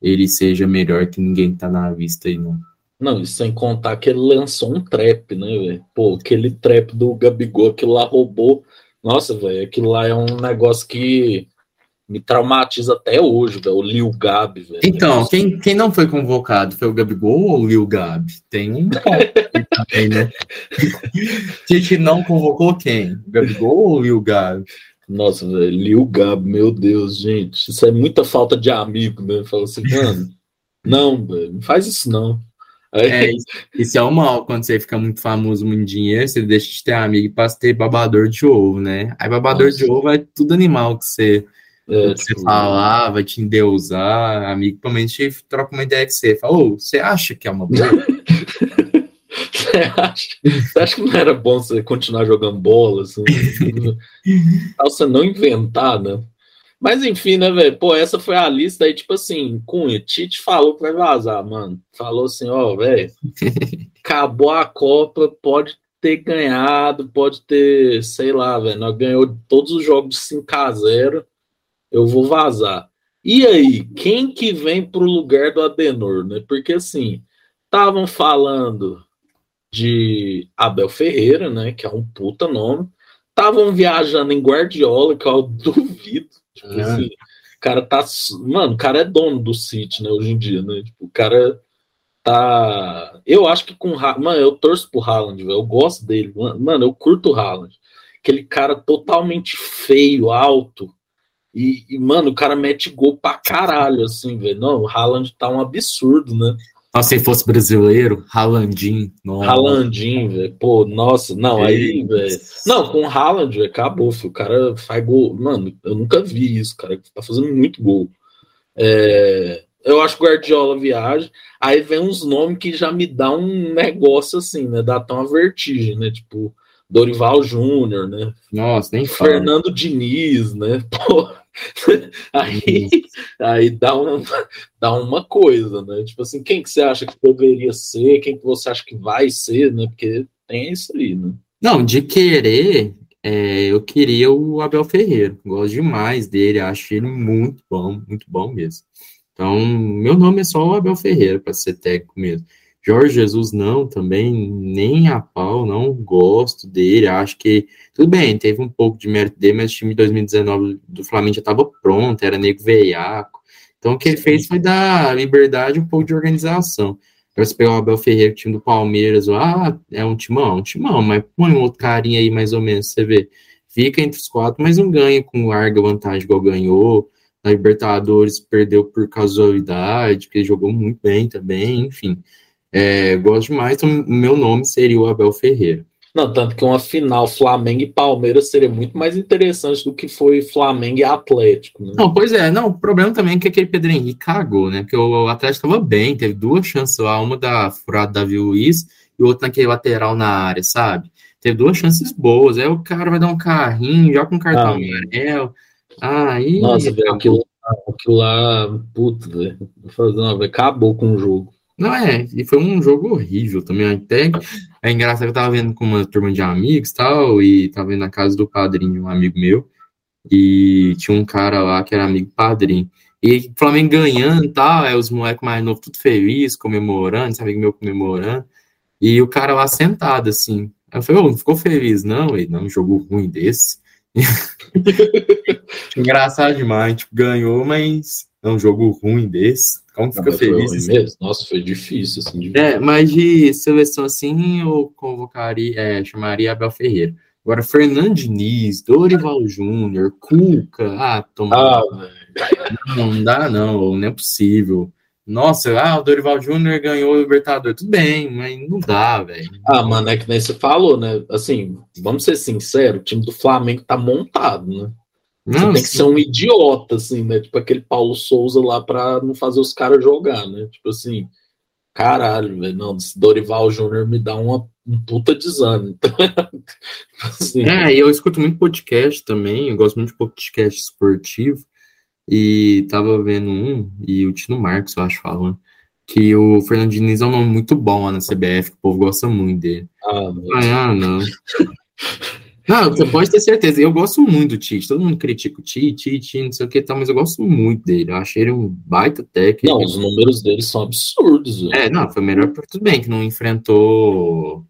ele seja melhor que ninguém que tá na vista aí, não. Não, e sem contar que ele lançou um trap, né, velho? Pô, aquele trap do Gabigol, aquilo lá roubou. Nossa, velho, aquilo lá é um negócio que me traumatiza até hoje, velho. O Lil Gabi, velho. Então, quem, quem não foi convocado foi o Gabigol ou o Lil Gabi? Tem um também, né? Tite não convocou quem? O Gabigol ou o Lil Gabi? Nossa, velho, Lil Gabi, meu Deus, gente. Isso é muita falta de amigo, né? Fala assim, mano, não, velho, não faz isso não. É, isso, é o mal quando você fica muito famoso, muito dinheiro, você deixa de ter amigo e passa a ter babador de ovo, né? Aí babador Nossa. de ovo é tudo animal que você É, tipo... falar, vai te endeusar, amigo, pelo menos troca uma ideia que você fala, ô, você acha que é uma boa? você, acha, você acha que não era bom você continuar jogando bola? Assim, você não inventar, né? Mas enfim, né, velho? Pô, essa foi a lista aí, tipo assim, Cunha, Tite falou que vai vazar, mano. Falou assim, ó, velho, acabou a Copa, pode ter ganhado, pode ter, sei lá, velho, nós ganhou todos os jogos de 5 a 0 eu vou vazar. E aí, quem que vem pro lugar do Adenor, né? Porque assim, estavam falando de Abel Ferreira, né, que é um puta nome. Estavam viajando em Guardiola, que eu duvido. Tipo é. assim, o cara tá. Mano, o cara é dono do City, né, hoje em dia, né? Tipo, o cara tá. Eu acho que com. Mano, eu torço pro Haaland, velho. Eu gosto dele. Mano, eu curto o Haaland. Aquele cara totalmente feio, alto. E, e, mano, o cara mete gol pra caralho, assim, velho. Não, o Haaland tá um absurdo, né? Nossa, se fosse brasileiro, Haalandinho. Haalandinho, velho. Pô, nossa, não, aí, velho. Não, com o Haaland, véio, acabou, filho. O cara faz gol. Mano, eu nunca vi isso, cara. Tá fazendo muito gol. É... Eu acho que o Guardiola viaja. Aí vem uns nomes que já me dá um negócio assim, né? Dá até uma vertigem, né? Tipo, Dorival Júnior, né? Nossa, nem Fernando fala. Diniz, né? Pô. aí, aí dá, um, dá uma coisa, né? Tipo assim, quem que você acha que deveria ser, quem que você acha que vai ser, né? Porque tem isso aí, né? Não, de querer, é, eu queria o Abel Ferreira. Gosto demais dele, acho ele muito bom, muito bom mesmo. Então, meu nome é só o Abel Ferreira para ser técnico mesmo. Jorge Jesus não, também nem a pau, não gosto dele, acho que tudo bem, teve um pouco de mérito dele, mas o time de 2019 do Flamengo já estava pronto, era nego veiaco, então o que ele fez foi dar liberdade um pouco de organização. Para você pegar o Abel Ferreira, o time do Palmeiras, ah, é um timão, é um timão, mas põe um outro carinha aí mais ou menos, você vê, fica entre os quatro, mas não ganha com larga vantagem igual ganhou, na Libertadores perdeu por casualidade, porque jogou muito bem também, enfim. É, gosto demais, então meu nome seria o Abel Ferreira. Não, tanto que uma final Flamengo e Palmeiras seria muito mais interessante do que foi Flamengo e Atlético. Né? Não, pois é, não, o problema também é que aquele Pedro Henrique cagou, né? Porque o Atlético estava bem, teve duas chances lá, uma da furada Davi Luiz e outra naquele lateral na área, sabe? Teve duas chances boas, aí o cara vai dar um carrinho, já com cartão ah, amarelo. Aí. Nossa, velho, aquilo, aquilo lá, puta, velho. Acabou com o jogo. Não é, e foi um jogo horrível também. Até é engraçado que eu tava vendo com uma turma de amigos tal, e tava vendo na casa do padrinho, um amigo meu, e tinha um cara lá que era amigo padrinho. E o Flamengo ganhando e tal, é os moleques mais novos tudo feliz, comemorando, esse amigo meu comemorando, e o cara lá sentado assim. Eu falei, ô, não ficou feliz, não? Ele, não, um jogo ruim desse. Engraçado demais, tipo, ganhou, mas é um jogo ruim desse. Como fica feliz? Assim? Mesmo? Nossa, foi difícil, assim. De é, mas de seleção assim, eu convocaria, é, chamaria Abel Ferreira. Agora, Fernando Diniz, Dorival Júnior, Cuca, ah, toma. Ah, não, não dá, não, não é possível. Nossa, ah, o Dorival Júnior ganhou o Libertador. Tudo bem, mas não dá, velho. Ah, mano, é que nem você falou, né? Assim, vamos ser sinceros, o time do Flamengo tá montado, né? Você não, tem que ser um idiota, assim, né? Tipo aquele Paulo Souza lá pra não fazer os caras jogar, né? Tipo assim, caralho, velho. Não, Dorival Júnior me dá uma, um puta desânimo. Então, assim. É, eu escuto muito podcast também, eu gosto muito de podcast esportivo. E tava vendo um, e o Tino Marcos, eu acho, falando, que o Fernando Diniz é um nome muito bom lá na CBF, que o povo gosta muito dele. Ah, ah não. Não, você pode ter certeza. Eu gosto muito do Tite. Todo mundo critica o Tite, Tite, não sei o que tal, mas eu gosto muito dele. Eu achei ele um baita técnico. Não, os números dele são absurdos. É, não, foi melhor por tudo bem, que não enfrentou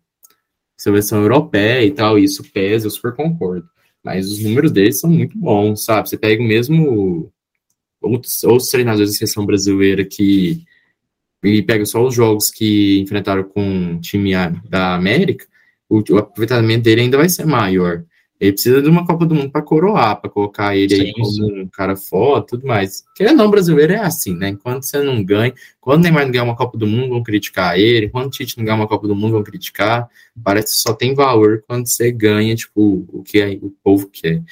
seleção europeia e tal, e isso pesa, eu super concordo. Mas os números dele são muito bons, sabe? Você pega o mesmo outros, outros treinadores da seleção brasileira que e pega só os jogos que enfrentaram com o time da América, o, o, aproveitamento dele ainda vai ser maior. Ele precisa de uma Copa do Mundo para coroar, para colocar ele sim, aí como sim. um cara foda tudo mais. Querendo não, brasileiro é assim, né? Enquanto você não ganha, quando o Neymar não ganhar uma Copa do Mundo, vão criticar ele. Quando o Tite não ganhar uma Copa do Mundo, vão criticar. Parece que só tem valor quando você ganha, tipo, o que o povo quer.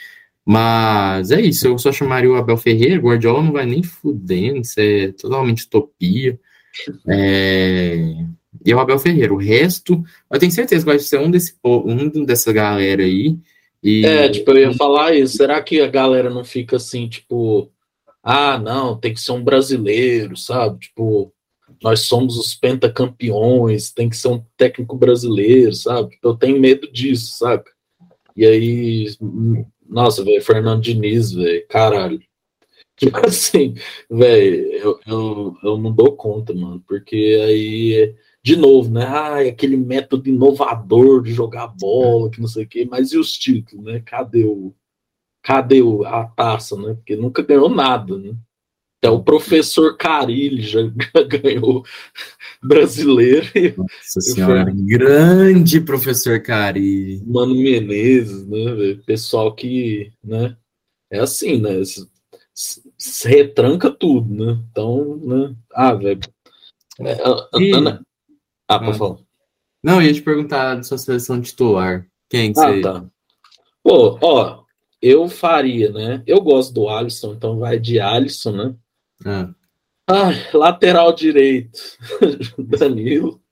Mas é isso, eu só chamaria o Abel Ferreira, Guardiola não vai nem fudendo, isso é totalmente utopia. É... E o Abel Ferreira, o resto, eu tenho certeza que vai ser um, desse, um dessa galera aí. E... É, tipo, eu ia falar isso, será que a galera não fica assim, tipo, ah, não, tem que ser um brasileiro, sabe? Tipo, nós somos os pentacampeões, tem que ser um técnico brasileiro, sabe? Eu tenho medo disso, sabe? E aí, nossa, velho, Fernando Diniz, velho, caralho. Tipo assim, velho, eu, eu, eu não dou conta, mano, porque aí, de novo, né? Ah, aquele método inovador de jogar bola, que não sei o quê, mas e os títulos, né? Cadê o. Cadê o, a taça, né? Porque nunca ganhou nada, né? Até o professor Carilli já ganhou brasileiro. Nossa senhora, grande professor Carilli. Mano Menezes, né? Pessoal que, né? É assim, né? Se, retranca tudo, né? Então, né? Ah, velho. É. Ana... Ah, pode ah. falar. Não, eu ia te perguntar da sua seleção titular. Quem que ah, você... tá. Pô, ó, eu faria, né? Eu gosto do Alisson, então vai de Alisson, né? Ah. Ah, lateral direito, Danilo.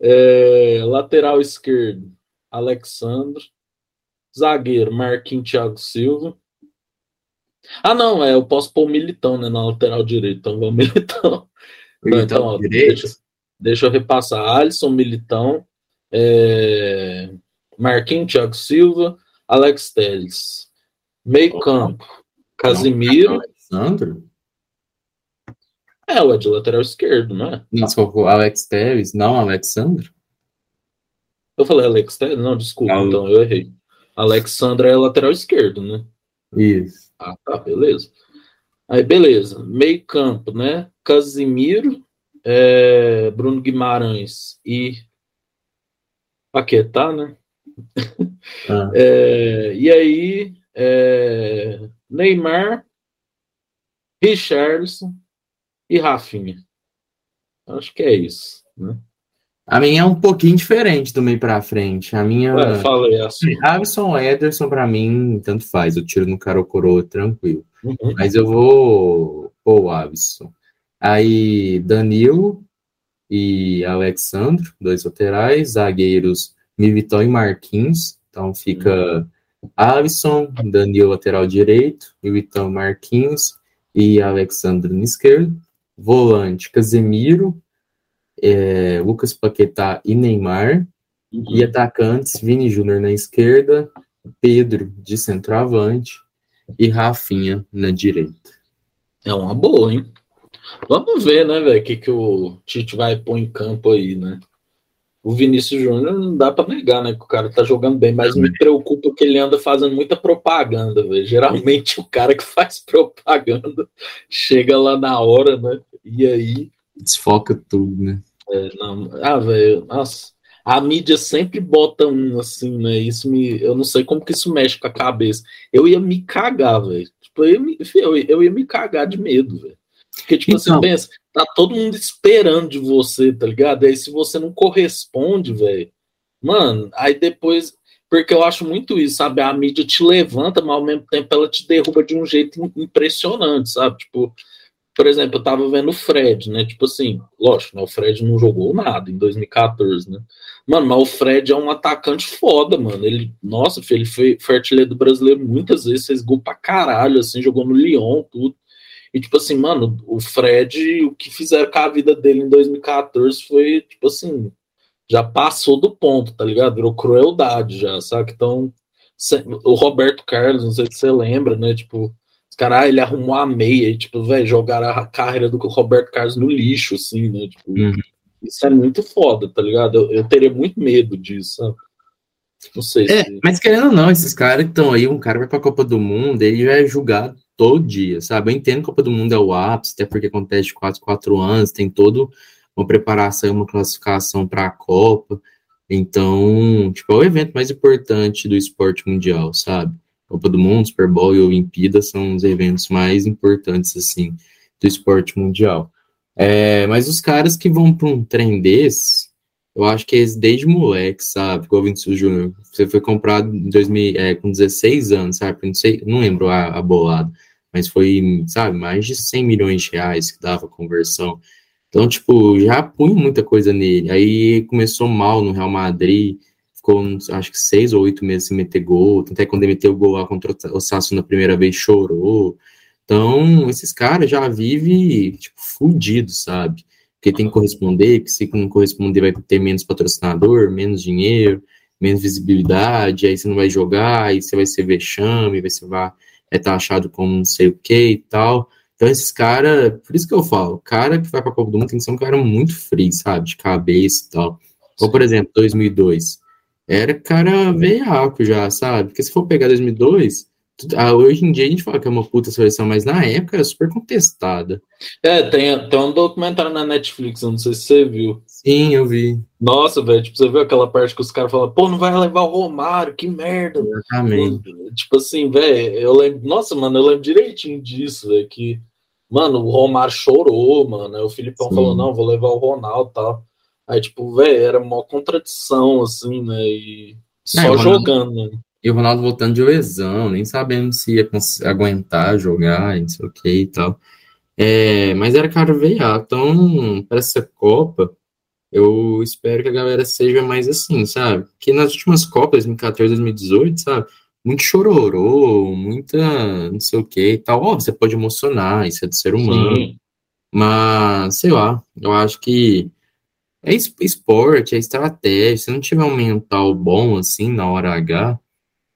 É, lateral esquerdo, Alexandre. Zagueiro, Marquinhos Thiago Silva. Ah, não, é, eu posso pôr o Militão né, na lateral direito, então vamos Militão. Não, então, ó, deixa, deixa, eu repassar. Alisson, Militão, é, Marquinhos Thiago Silva, Alex Teles. Meio campo, Casimiro. Alexandre? É, o é de lateral esquerdo, não é? Nossa, colocou Alex Tevez, não Alexandre? Eu falei Alex Tevez? Não, desculpa, então eu errei. Alexandre é lateral esquerdo, né? Isso. Ah, tá, beleza. Aí, beleza. Meio campo, né? Casimiro, é, Bruno Guimarães e Paquetá, né? Ah. É, e aí, é, Neymar, Richardson, e Rafinha. Acho que é isso, né? A minha é um pouquinho diferente do meio para frente. A minha. Ué, fala aí, assim. Alisson Ederson, para mim, tanto faz. Eu tiro no cara ou coroa tranquilo. Uhum. Mas eu vou pôr o Alisson. Aí, Danilo e Alexandre, dois laterais. Zagueiros, Militão e Marquinhos. Então fica. Alisson, Danilo lateral direito, Militão Marquinhos e Alexandre no esquerdo volante Casemiro, é, Lucas Paquetá e Neymar, uhum. e atacantes Vini Júnior na esquerda, Pedro de centroavante e Rafinha na direita. É uma boa, hein? Vamos ver, né, velho, o que, que o Tite vai pôr em campo aí, né? O Vinícius Júnior não dá para negar, né? Que o cara tá jogando bem, mas me preocupa que ele anda fazendo muita propaganda, velho. Geralmente o cara que faz propaganda chega lá na hora, né? E aí. Desfoca tudo, né? É, não, ah, velho, nossa. A mídia sempre bota um assim, né? Isso me. Eu não sei como que isso mexe com a cabeça. Eu ia me cagar, velho. Tipo, eu, eu, eu ia me cagar de medo, velho. Porque, tipo, então, você pensa, tá todo mundo esperando de você, tá ligado? Aí se você não corresponde, velho, mano, aí depois. Porque eu acho muito isso, sabe? A mídia te levanta, mas ao mesmo tempo ela te derruba de um jeito impressionante, sabe? Tipo, por exemplo, eu tava vendo o Fred, né? Tipo assim, lógico, né? O Fred não jogou nada em 2014, né? Mano, mas o Fred é um atacante foda, mano. Ele, nossa, filho, ele foi, foi artilheiro do brasileiro muitas vezes, fez gol pra caralho, assim, jogou no Lyon, tudo. E, tipo assim, mano, o Fred, o que fizeram com a vida dele em 2014 foi, tipo assim, já passou do ponto, tá ligado? Virou crueldade já, sabe? Então, o Roberto Carlos, não sei se você lembra, né? Tipo, os caras, ah, ele arrumou a meia e, tipo, velho, jogaram a carreira do Roberto Carlos no lixo, assim, né? Tipo, uhum. isso é muito foda, tá ligado? Eu, eu, teria muito medo disso, sabe? Não sei. É, se... mas querendo ou não, esses caras estão aí, um cara vai pra Copa do Mundo, ele é julgado todo dia, sabe? Eu entendo que a Copa do Mundo é o ápice, até porque acontece de 4, 4 anos, tem todo uma preparação, uma classificação para a Copa. Então, tipo, é o evento mais importante do esporte mundial, sabe? Copa do Mundo, Super Bowl e Olimpíada são os eventos mais importantes, assim, do esporte mundial. É, mas os caras que vão para um trem desse, eu acho que é desde moleque, sabe? Igual Vinícius Júnior. Você foi comprado em 2000, é, com 16 anos, sabe? Não sei, não lembro a, a bolada, mas foi, sabe, mais de 100 milhões de reais que dava conversão. Então, tipo, já punha muita coisa nele. Aí começou mal no Real Madrid, ficou, acho que seis ou oito meses sem meter gol. Até quando ele meteu o gol lá contra o Sasso na primeira vez, chorou. Então, esses caras já vivem, tipo, fudidos, sabe? Porque tem que corresponder, que se não corresponder vai ter menos patrocinador, menos dinheiro, menos visibilidade, aí você não vai jogar, aí você vai ser vexame, vai ser vai, é taxado como não sei o que e tal. Então, esses caras, por isso que eu falo, cara que vai pra Copa do Mundo tem que ser um cara muito frio, sabe? De cabeça e tal. Ou, por exemplo, 2002. Era cara veiaco já, sabe? Porque se for pegar 2002, ah, hoje em dia a gente fala que é uma puta seleção, mas na época era super contestada. É, tem, tem um documentário na Netflix, eu não sei se você viu. Sim, eu vi. Nossa, velho, tipo, você viu aquela parte que os caras falam, pô, não vai levar o Romário, que merda. Exatamente. Tipo assim, velho, eu lembro. Nossa, mano, eu lembro direitinho disso, velho, que. Mano, o Romário chorou, mano. Aí o Filipão Sim. falou, não, vou levar o Ronaldo e tal. Aí, tipo, velho, era uma contradição, assim, né? E só é, jogando, né? E o Ronaldo voltando de lesão, nem sabendo se ia aguentar jogar, não sei o que e tal. É, mas era cara veiaco. Então, para essa Copa, eu espero que a galera seja mais assim, sabe? Que nas últimas Copas, 2014, 2018, sabe? Muito chororô, muita não sei o que e tal. Óbvio, você pode emocionar, isso é do ser humano. Sim. Mas, sei lá, eu acho que é esporte, é estratégia. Se não tiver um mental bom, assim, na hora H,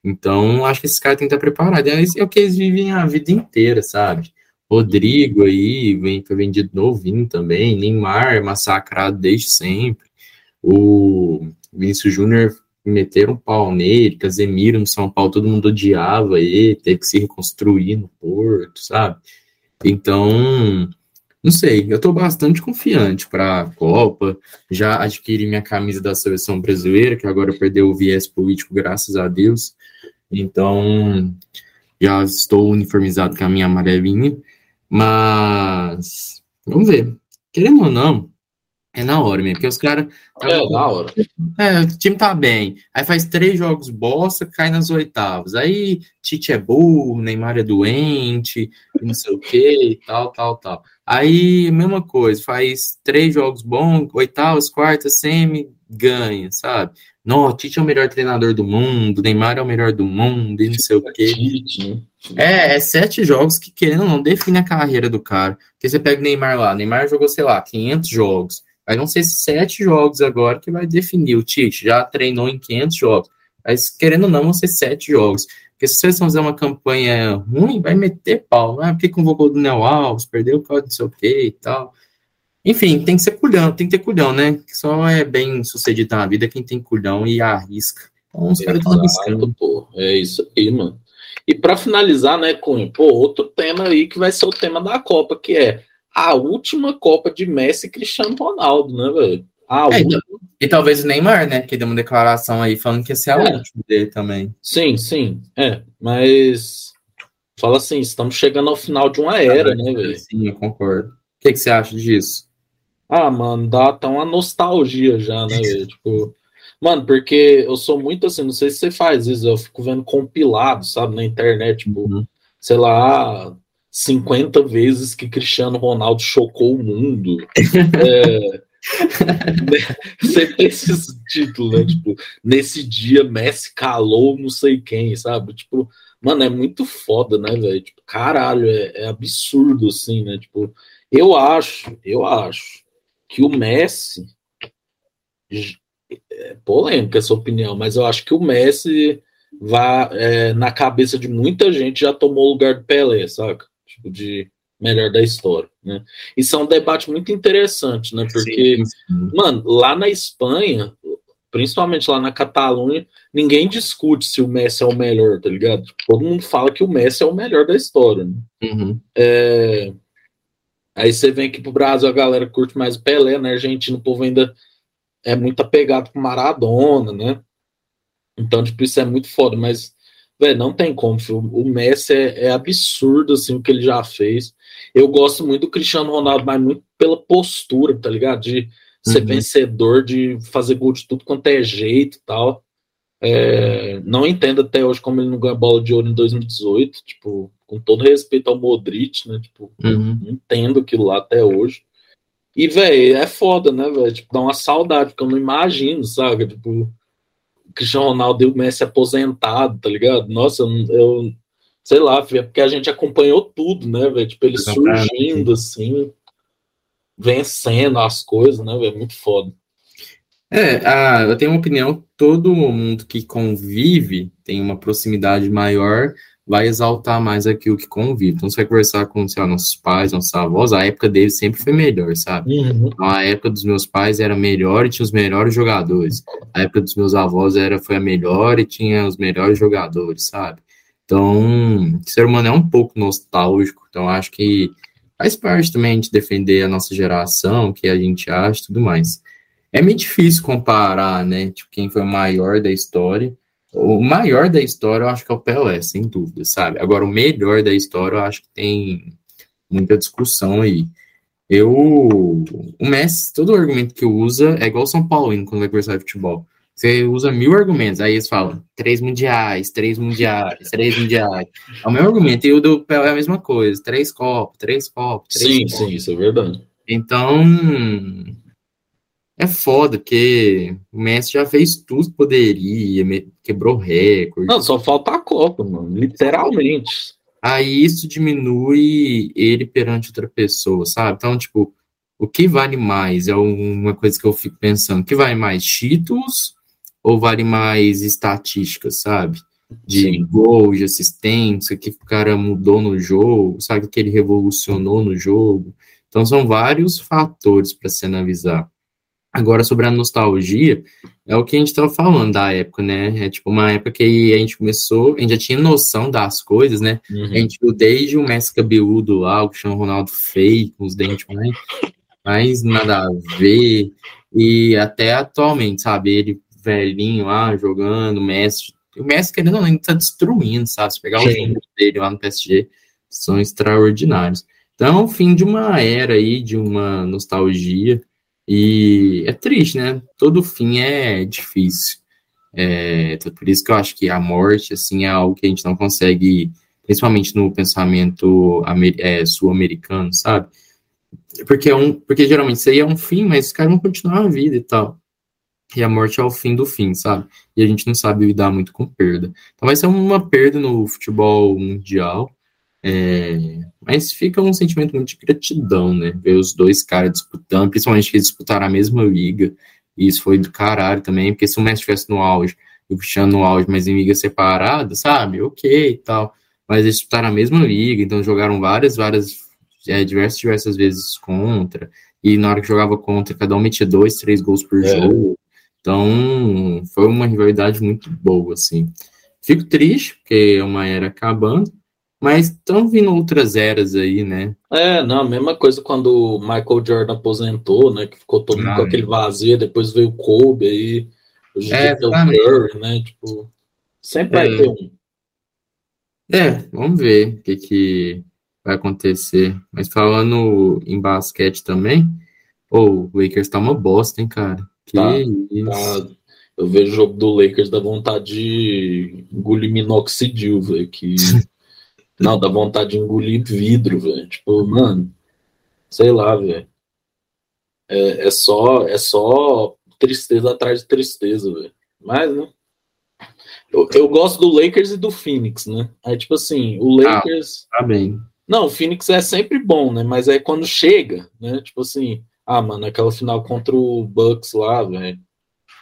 então, acho que esses caras têm que estar preparados. É, é o que eles vivem a vida inteira, sabe? Rodrigo aí, vem, foi vendido novinho também. Neymar, massacrado desde sempre. O Vinícius Júnior meteram um pau nele. Casemiro no São Paulo, todo mundo odiava ele, teve que se reconstruir no Porto, sabe? Então, não sei, eu estou bastante confiante para a Copa. Já adquiri minha camisa da seleção brasileira, que agora perdeu o viés político, graças a Deus. Então, já estou uniformizado com a minha amarelinha. Mas, vamos ver. Querendo ou não, é na hora mesmo, porque os caras. É, na hora. É, o time tá bem. Aí faz três jogos bosta, cai nas oitavas. Aí Tite é burro, Neymar é doente, não sei o que, tal, tal, tal. Aí, mesma coisa, faz três jogos bons, oitavas, quartas, semi, ganha, sabe? Não, o Tite é o melhor treinador do mundo, Neymar é o melhor do mundo, e não sei o quê. Né? É, é sete jogos que, querendo ou não, define a carreira do cara. Porque você pega o Neymar lá, Neymar jogou, sei lá, 500 jogos. Aí vão ser sete jogos agora que vai definir. O Tite já treinou em 500 jogos. Mas, querendo ou não, vão ser sete jogos. Porque se vocês vão fazer uma campanha ruim, vai meter pau. Ah, porque convocou o Daniel Alves, perdeu o código não sei o quê e tal. Enfim, tem que ser culhão, tem que ter culhão, né? Só é bem sucedido na vida quem tem culhão e arrisca. Então, os caras estão arriscando. Pô, é isso aí, mano. E para finalizar, né, Cunha, pô, outro tema aí que vai ser o tema da Copa, que é a última Copa de Messi e Cristiano Ronaldo, né, velho? É, então, e talvez o Neymar, né? Que deu uma declaração aí falando que esse é a é. última dele também. Sim, sim, é. Mas fala assim, estamos chegando ao final de uma era, né, velho? Sim, eu concordo. O que, que você acha disso? Ah, mano, dá até uma nostalgia já, né, tipo, mano, porque eu sou muito assim, não sei se você faz isso, eu fico vendo compilado, sabe, na internet, tipo, uhum. sei lá, 50 vezes que Cristiano Ronaldo chocou o mundo. é, sempre esses títulos, né? Tipo, nesse dia Messi calou não sei quem, sabe? Tipo, mano, é muito foda, né, velho? Tipo, caralho, é, é absurdo, assim, né? Tipo, eu acho, eu acho que o Messi. É polêmica essa opinião, mas eu acho que o Messi vai, é, na cabeça de muita gente já tomou o lugar do Pelé, saca? Tipo, de melhor da história, né? Isso é um debate muito interessante, né? Porque, sim, sim. mano, lá na Espanha, principalmente lá na Catalunha, ninguém discute se o Messi é o melhor, tá ligado? Todo mundo fala que o Messi é o melhor da história, né? Uhum. É, Aí você vem aqui pro Brasil, a galera curte mais o Pelé, né? Argentina o povo ainda é muito apegado com Maradona, né? Então, tipo, isso é muito foda, mas, velho, não tem como, filho. o Messi é, é, absurdo, assim, o que ele já fez. Eu gosto muito do Cristiano Ronaldo, mas muito pela postura, tá ligado? De ser uhum. vencedor, de fazer gol de tudo quanto é jeito e tal. É, não entendo até hoje como ele não ganha bola de ouro em 2018, tipo, com todo respeito ao Modric, né? Tipo, uhum. não entendo aquilo lá até hoje. E, velho, é foda, né, velho? Tipo, dá uma saudade, porque eu não imagino, sabe? Tipo, o Cristiano Ronaldo e o Messi aposentado, tá ligado? Nossa, eu, eu sei lá, é porque a gente acompanhou tudo, né, velho? Tipo, ele surgindo, assim, vencendo as coisas, né, velho? Muito foda. É, a, eu tenho uma opinião, todo mundo que convive tem uma proximidade maior, vai exaltar mais aquilo que convive. Então, você vai conversar com, sei lá, nossos pais, nossos avós, a época deles sempre foi melhor, sabe? Uhum. Então, a época dos meus pais era melhor e tinha os melhores jogadores. A época dos meus avós era, foi a melhor e tinha os melhores jogadores, sabe? Então, o ser humano é um pouco nostálgico, então acho que faz parte também de defender a nossa geração, o que a gente acha e tudo mais. É meio difícil comparar, né, tipo, quem foi o maior da história. O maior da história eu acho que é o Pelé, sem dúvida, sabe? Agora, o melhor da história eu acho que tem muita discussão aí. Eu, o Messi, todo argumento que usa é igual o São Paulino quando vai conversar de futebol. Você usa mil argumentos, aí eles falam três mundiais, três mundiais, três mundiais. É o mesmo argumento, e o do Pelé é a mesma coisa, três copos, três copos. Três sim, copos. sim, isso é verdade. Então, é foda, porque o Messi já fez tudo que poderia, quebrou recorde. Não, só falta a Copa, mano, literalmente. Aí isso diminui ele perante outra pessoa, sabe? Então, tipo, o que vale mais? É uma coisa que eu fico pensando. O que vale mais? Títulos ou vale mais estatísticas, sabe? De Sim. gol, de assistência, que o cara mudou no jogo, sabe? Que ele revolucionou no jogo. Então, são vários fatores para se analisar. Agora, sobre a nostalgia, é o que a gente estava falando da época, né? É tipo uma época que a gente começou, a gente já tinha noção das coisas, né? Uhum. A gente viu desde o Messi cabeludo lá, o Cristiano Ronaldo feio, com os dentes mais, mais nada a ver, e até atualmente, sabe? Ele velhinho lá, jogando, o Messi. O Messi, querendo ou não, ele tá destruindo, sabe? Se pegar os números dele lá no PSG, são extraordinários. Então, é fim de uma era aí, de uma nostalgia. E é triste, né? Todo fim é difícil. É, então, por isso que eu acho que a morte, assim, é algo que a gente não consegue, principalmente no pensamento é, sul-americano, sabe? Porque, é um, porque geralmente isso aí é um fim, mas os caras vão continuar a vida e tal. E a morte é o fim do fim, sabe? E a gente não sabe lidar muito com perda. Então vai ser uma perda no futebol mundial. É, mas fica um sentimento muito de gratidão, né? Ver os dois caras disputando, principalmente que eles disputaram a mesma liga. E isso foi do caralho também, porque se o Messi estivesse no auge e o Cristiano no auge, mas em liga separada, sabe? Ok e tal. Mas eles disputaram a mesma liga, então jogaram várias, várias, é, diversas, diversas vezes contra. E na hora que jogava contra, cada um metia dois, três gols por é. jogo. Então, foi uma rivalidade muito boa, assim. Fico triste, porque é uma era acabando, mas estão vindo outras eras aí, né? É, não, a mesma coisa quando o Michael Jordan aposentou, né? Que ficou todo mundo com aquele vazio, depois veio o Kobe aí, hoje é, o Curry, né? Tipo, sempre é. vai ter um. É, vamos ver o que, que vai acontecer. Mas falando em basquete também, oh, o Lakers tá uma bosta, hein, cara? Que tá, isso. Tá. Eu vejo o jogo do Lakers da vontade de engolir minoxidil, velho. Que... Não, dá vontade de engolir vidro, velho. Tipo, mano, sei lá, velho. É, é, só, é só tristeza atrás de tristeza, velho. Mas, né? Eu, eu, gosto do Lakers e do Phoenix, né? Aí, tipo assim, o ah, Lakers. Ah, tá bem. Não, o Phoenix é sempre bom, né? Mas é quando chega, né? Tipo assim, ah, mano, aquela final contra o Bucks lá, velho.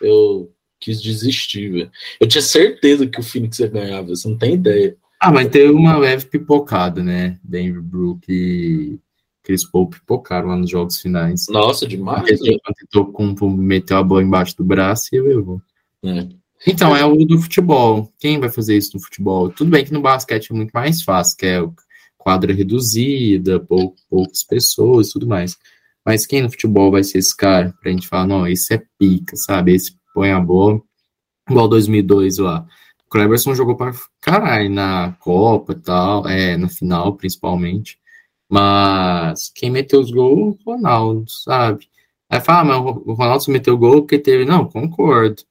Eu quis desistir, velho. Eu tinha certeza que o Phoenix ia ganhar, velho. Você não tem ideia. Ah, mas teve uma leve pipocada, né? Denver Brook e Chris Paul pipocaram lá nos jogos finais. Nossa, demais. Tentou com, meteu a bola embaixo do braço e levou. É. Então, é o do futebol. Quem vai fazer isso no futebol? Tudo bem que no basquete é muito mais fácil, que é quadra reduzida, pou, poucas pessoas e tudo mais. Mas quem no futebol vai ser esse cara pra gente falar, não, esse é pica, sabe? Esse põe a bola. Igual 2002 lá. O Cleberson jogou para caralho na Copa e tal, é, na final principalmente. Mas quem meteu os gols, Ronaldo, sabe? Aí fala, ah, mas o Ronaldo se meteu gol porque teve. Não, concordo.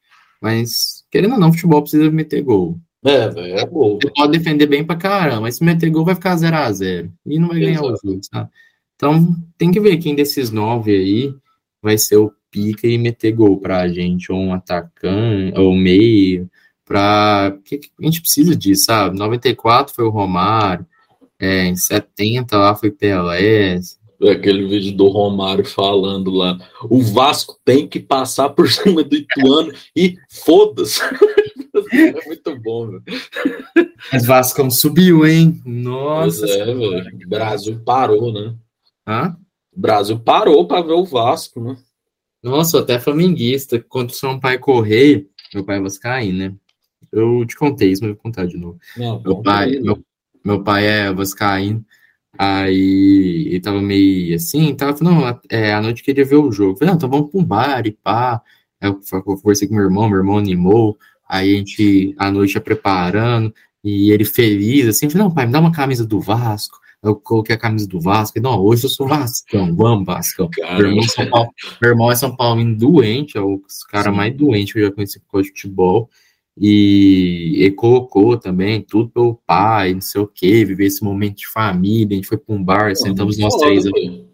Mas, querendo ou não, futebol precisa meter gol. É, velho, é gol. Você pode defender bem pra caramba, mas se meter gol vai ficar 0x0. E não vai ganhar o jogo, sabe? Então, tem que ver quem desses nove aí vai ser o pica e meter gol pra gente, ou um atacante, ou meio, pra. Porque a gente precisa disso, sabe? 94 foi o Romário, é, em 70 lá foi Pelé. Aquele vídeo do Romário falando lá. O Vasco tem que passar por cima do Ituano e foda-se. É muito bom, velho. Mas Vasco subiu, hein? Nossa. Pois é, velho. O Brasil parou, né? Hã? O Brasil parou para ver o Vasco, né? Nossa, até flamenguista. Quando o São Pai correr, meu pai é vascaíno, né? Eu te contei isso, mas vou contar de novo. Não, Meu pai, meu, meu pai é vascaíno. Aí ele tava meio assim, tava falando, não, é, à noite queria ver o jogo. Eu Falei, não, então vamos pra um bar e pá. Aí eu conversei com meu irmão, meu irmão animou. Aí a gente, à noite, ia preparando. E ele feliz, assim, falei, não, pai, me dá uma camisa do Vasco. Aí Eu coloquei a camisa do Vasco. Ele, Não, hoje eu sou Vascão, vamos, Vascão. Meu irmão, é São Paulo, meu irmão é São Paulino doente, é o cara Sim. mais doente que eu já conheci por causa de futebol. E ele colocou também tudo pelo pai, não sei o quê, viver esse momento de família. A gente foi para um bar, sentamos nós foda, três. velho.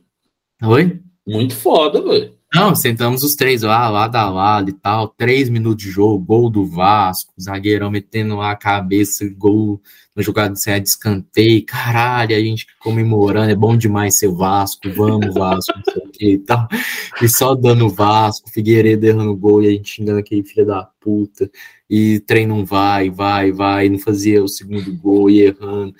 Oi? Muito foda, velho. Não, sentamos os três lá, lado a lado e tal. Três minutos de jogo, gol do Vasco, zagueirão metendo lá a cabeça, gol na jogada sem de escanteio. Caralho, a gente comemorando, é bom demais ser Vasco, vamos Vasco, não sei o que e tal. E só dando Vasco, Figueiredo errando gol e a gente xingando aquele filho da puta. E trem não vai, vai, vai, não fazia o segundo gol e errando.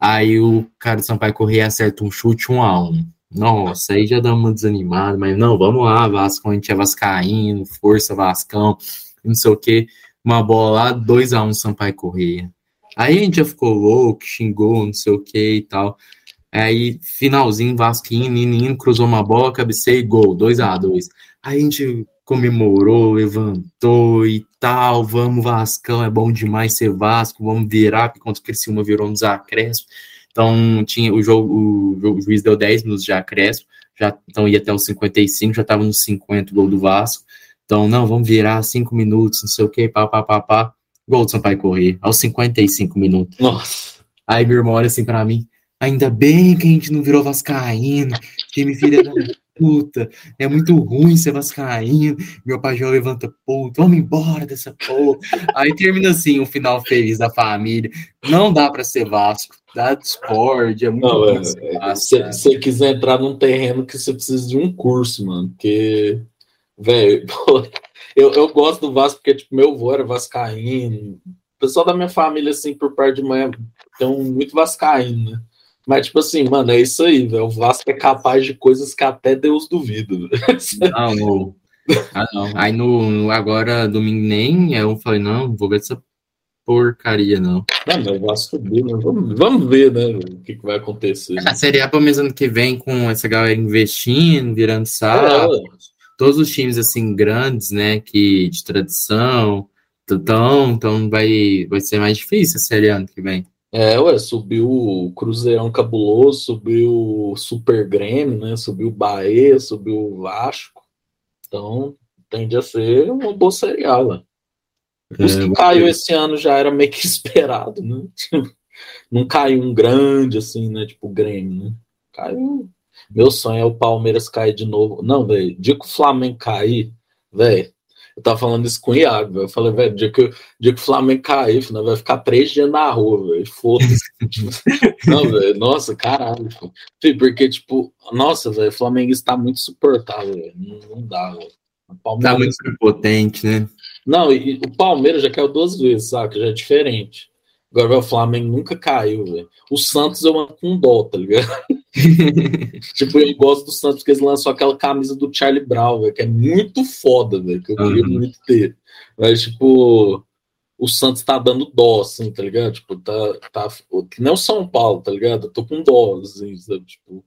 Aí o cara do Sampaio Correia acerta um chute um a um. Nossa, aí já dá uma desanimada, mas não, vamos lá, Vasco, a gente é vascaíno, força Vascão, não sei o que, uma bola lá, 2 a 1 um, Sampaio Correia. Aí a gente já ficou louco, xingou, não sei o que e tal. Aí, finalzinho, Vasquinho, menino, cruzou uma bola, cabeceio, gol, 2 a 2 Aí a gente comemorou, levantou e tal, vamos Vascão, é bom demais ser Vasco, vamos virar, porque contra o Criciúma virou nos acréscimos. Então, tinha o jogo, o, o juiz deu 10 minutos de acréscimo, já, então ia até os 55, já estava nos 50 gol do Vasco. Então, não, vamos virar 5 minutos, não sei o que, pá, pá, pá, pá. Gol do Sampaio Correr, aos 55 minutos. Nossa. Aí meu irmão olha assim pra mim, ainda bem que a gente não virou vascaíno, time filha da puta, é muito ruim ser vascaíno. Meu pai já levanta, puta, vamos embora dessa porra. Aí termina assim, um final feliz da família. Não dá pra ser Vasco, dá discórdia, é muito Não, ruim é, é, se você quiser entrar num terreno que você precisa de um curso, mano, porque, velho, eu, eu gosto do Vasco porque, tipo, meu avô era vascaíno, o pessoal da minha família, assim, por parte de mãe, tem um muito vascaíno, né? Mas, tipo assim, mano, é isso aí, velho. O Vasco é capaz de coisas que até Deus duvida. Não, no- ah, não. Aí no, agora, domingo nem, eu falei, não, não vou ver essa porcaria, não. Não, mas o Vasco subiu, né? Vamos, vamos ver, né? O que, que vai acontecer. A Série A, pelo menos ano que vem, com essa galera investindo, virando É, sábado, ué. todos os times, assim, grandes, né, que de tradição, então, então vai, vai ser mais difícil a Série A ano que vem. É, ué, subiu o Cruzeirão Cabuloso, subiu o Super Grêmio, né? Subiu o Bahia, subiu o Vasco. Então, tende a ser uma boa Série A, ué. Os É, que caiu esse ano já era meio que esperado, né? Não caiu um grande, assim, né? Tipo o Grêmio, né? Caiu. Meu sonho é o Palmeiras cair de novo. Não, velho, dia que o Flamengo cair, velho, eu tava falando isso com o Iago, velho. Eu falei, velho, dia que, dia que o Flamengo cair, nós vai ficar três dias na rua, velho. Foda-se. Não, velho, nossa, caralho. filho. Porque, tipo, nossa, velho, o Flamengo está muito suportável, velho. Não, não dá, velho. O Tá Palmeiras- muito prepotente, né? não, e, o Palmeiras já caiu duas vezes, saca? Já é diferente. Agora, velho, o Flamengo nunca caiu, velho. O Santos eu ando com dó, tá ligado? tipo, eu gosto do Santos porque eles lançou aquela camisa do Charlie Brown, velho, que é muito foda, velho, que eu queria Uhum. muito ter. Mas, tipo, o Santos tá dando dó, assim, tá ligado? Tipo, tá, tá. Que nem o São Paulo, tá ligado? Eu tô com dó, assim, sabe? Tipo,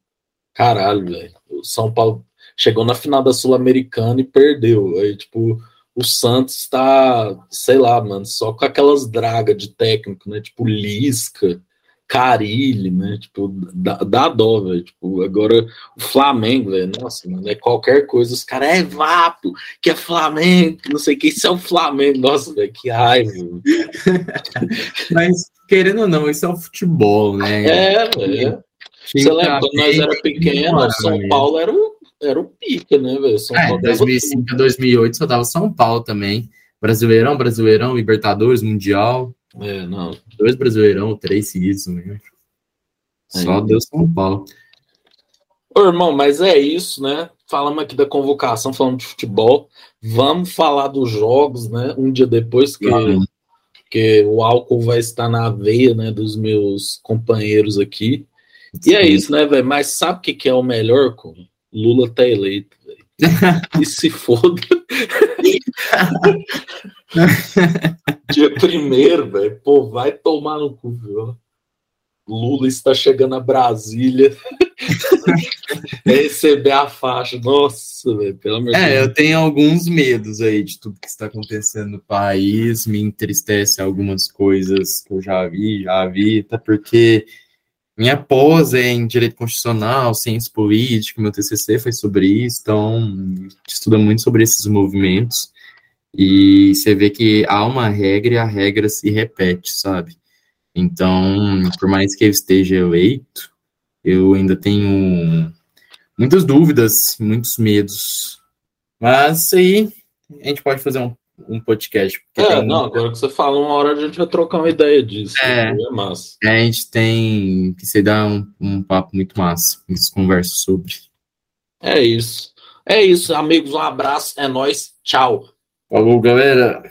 caralho, velho. O São Paulo chegou na final da Sul-Americana e perdeu. Aí, tipo, o Santos tá, sei lá, mano, só com aquelas dragas de técnico, né? Tipo, Lisca, Carilli, né? Tipo, dá, dá dó, velho. Tipo, agora o Flamengo, velho. Nossa, mano, é qualquer coisa. Os caras é vapo, que é Flamengo, que não sei o que, isso é o Flamengo. Nossa, velho, que raiva. Mas, querendo ou não, isso é o futebol, né? É, velho. Você lembra, quando nós era pequeno, o São Paulo era o, era o pica, né, velho? São É, Paulo 2005 a 2008 só dava São Paulo também. Brasileirão, Brasileirão, Libertadores, Mundial. É, não. Dois Brasileirão, três seguidos, né? Só Aí. deu São Paulo. Ô, irmão, mas é isso, né? Falamos aqui da convocação, falamos de futebol. Vamos falar dos jogos, né? Um dia depois que, que o álcool vai estar na veia, né? Dos meus companheiros aqui. E é isso, né, velho? Mas sabe o que, que é o melhor? Lula tá eleito, velho. E se foda. Dia primeiro, velho. Pô, vai tomar no cu, viu? Lula está chegando a Brasília. É receber a faixa. Nossa, velho, pelo amor É, Deus. eu tenho alguns medos aí de tudo que está acontecendo no país, me entristece algumas coisas que eu já vi, já vi, até porque minha pós é em direito constitucional, ciência política, meu TCC foi sobre isso, então estuda muito sobre esses movimentos e você vê que há uma regra e a regra se repete, sabe? Então, por mais que ele esteja eleito, eu ainda tenho muitas dúvidas, muitos medos. Mas aí a gente pode fazer um, um podcast. É, não, agora que você fala, uma hora a gente vai trocar uma ideia disso. É. É massa. A gente tem que se dar um, um papo muito massa. Muitas conversas sobre. É isso. É isso, amigos. Um abraço. É nóis. Tchau. Falou, galera!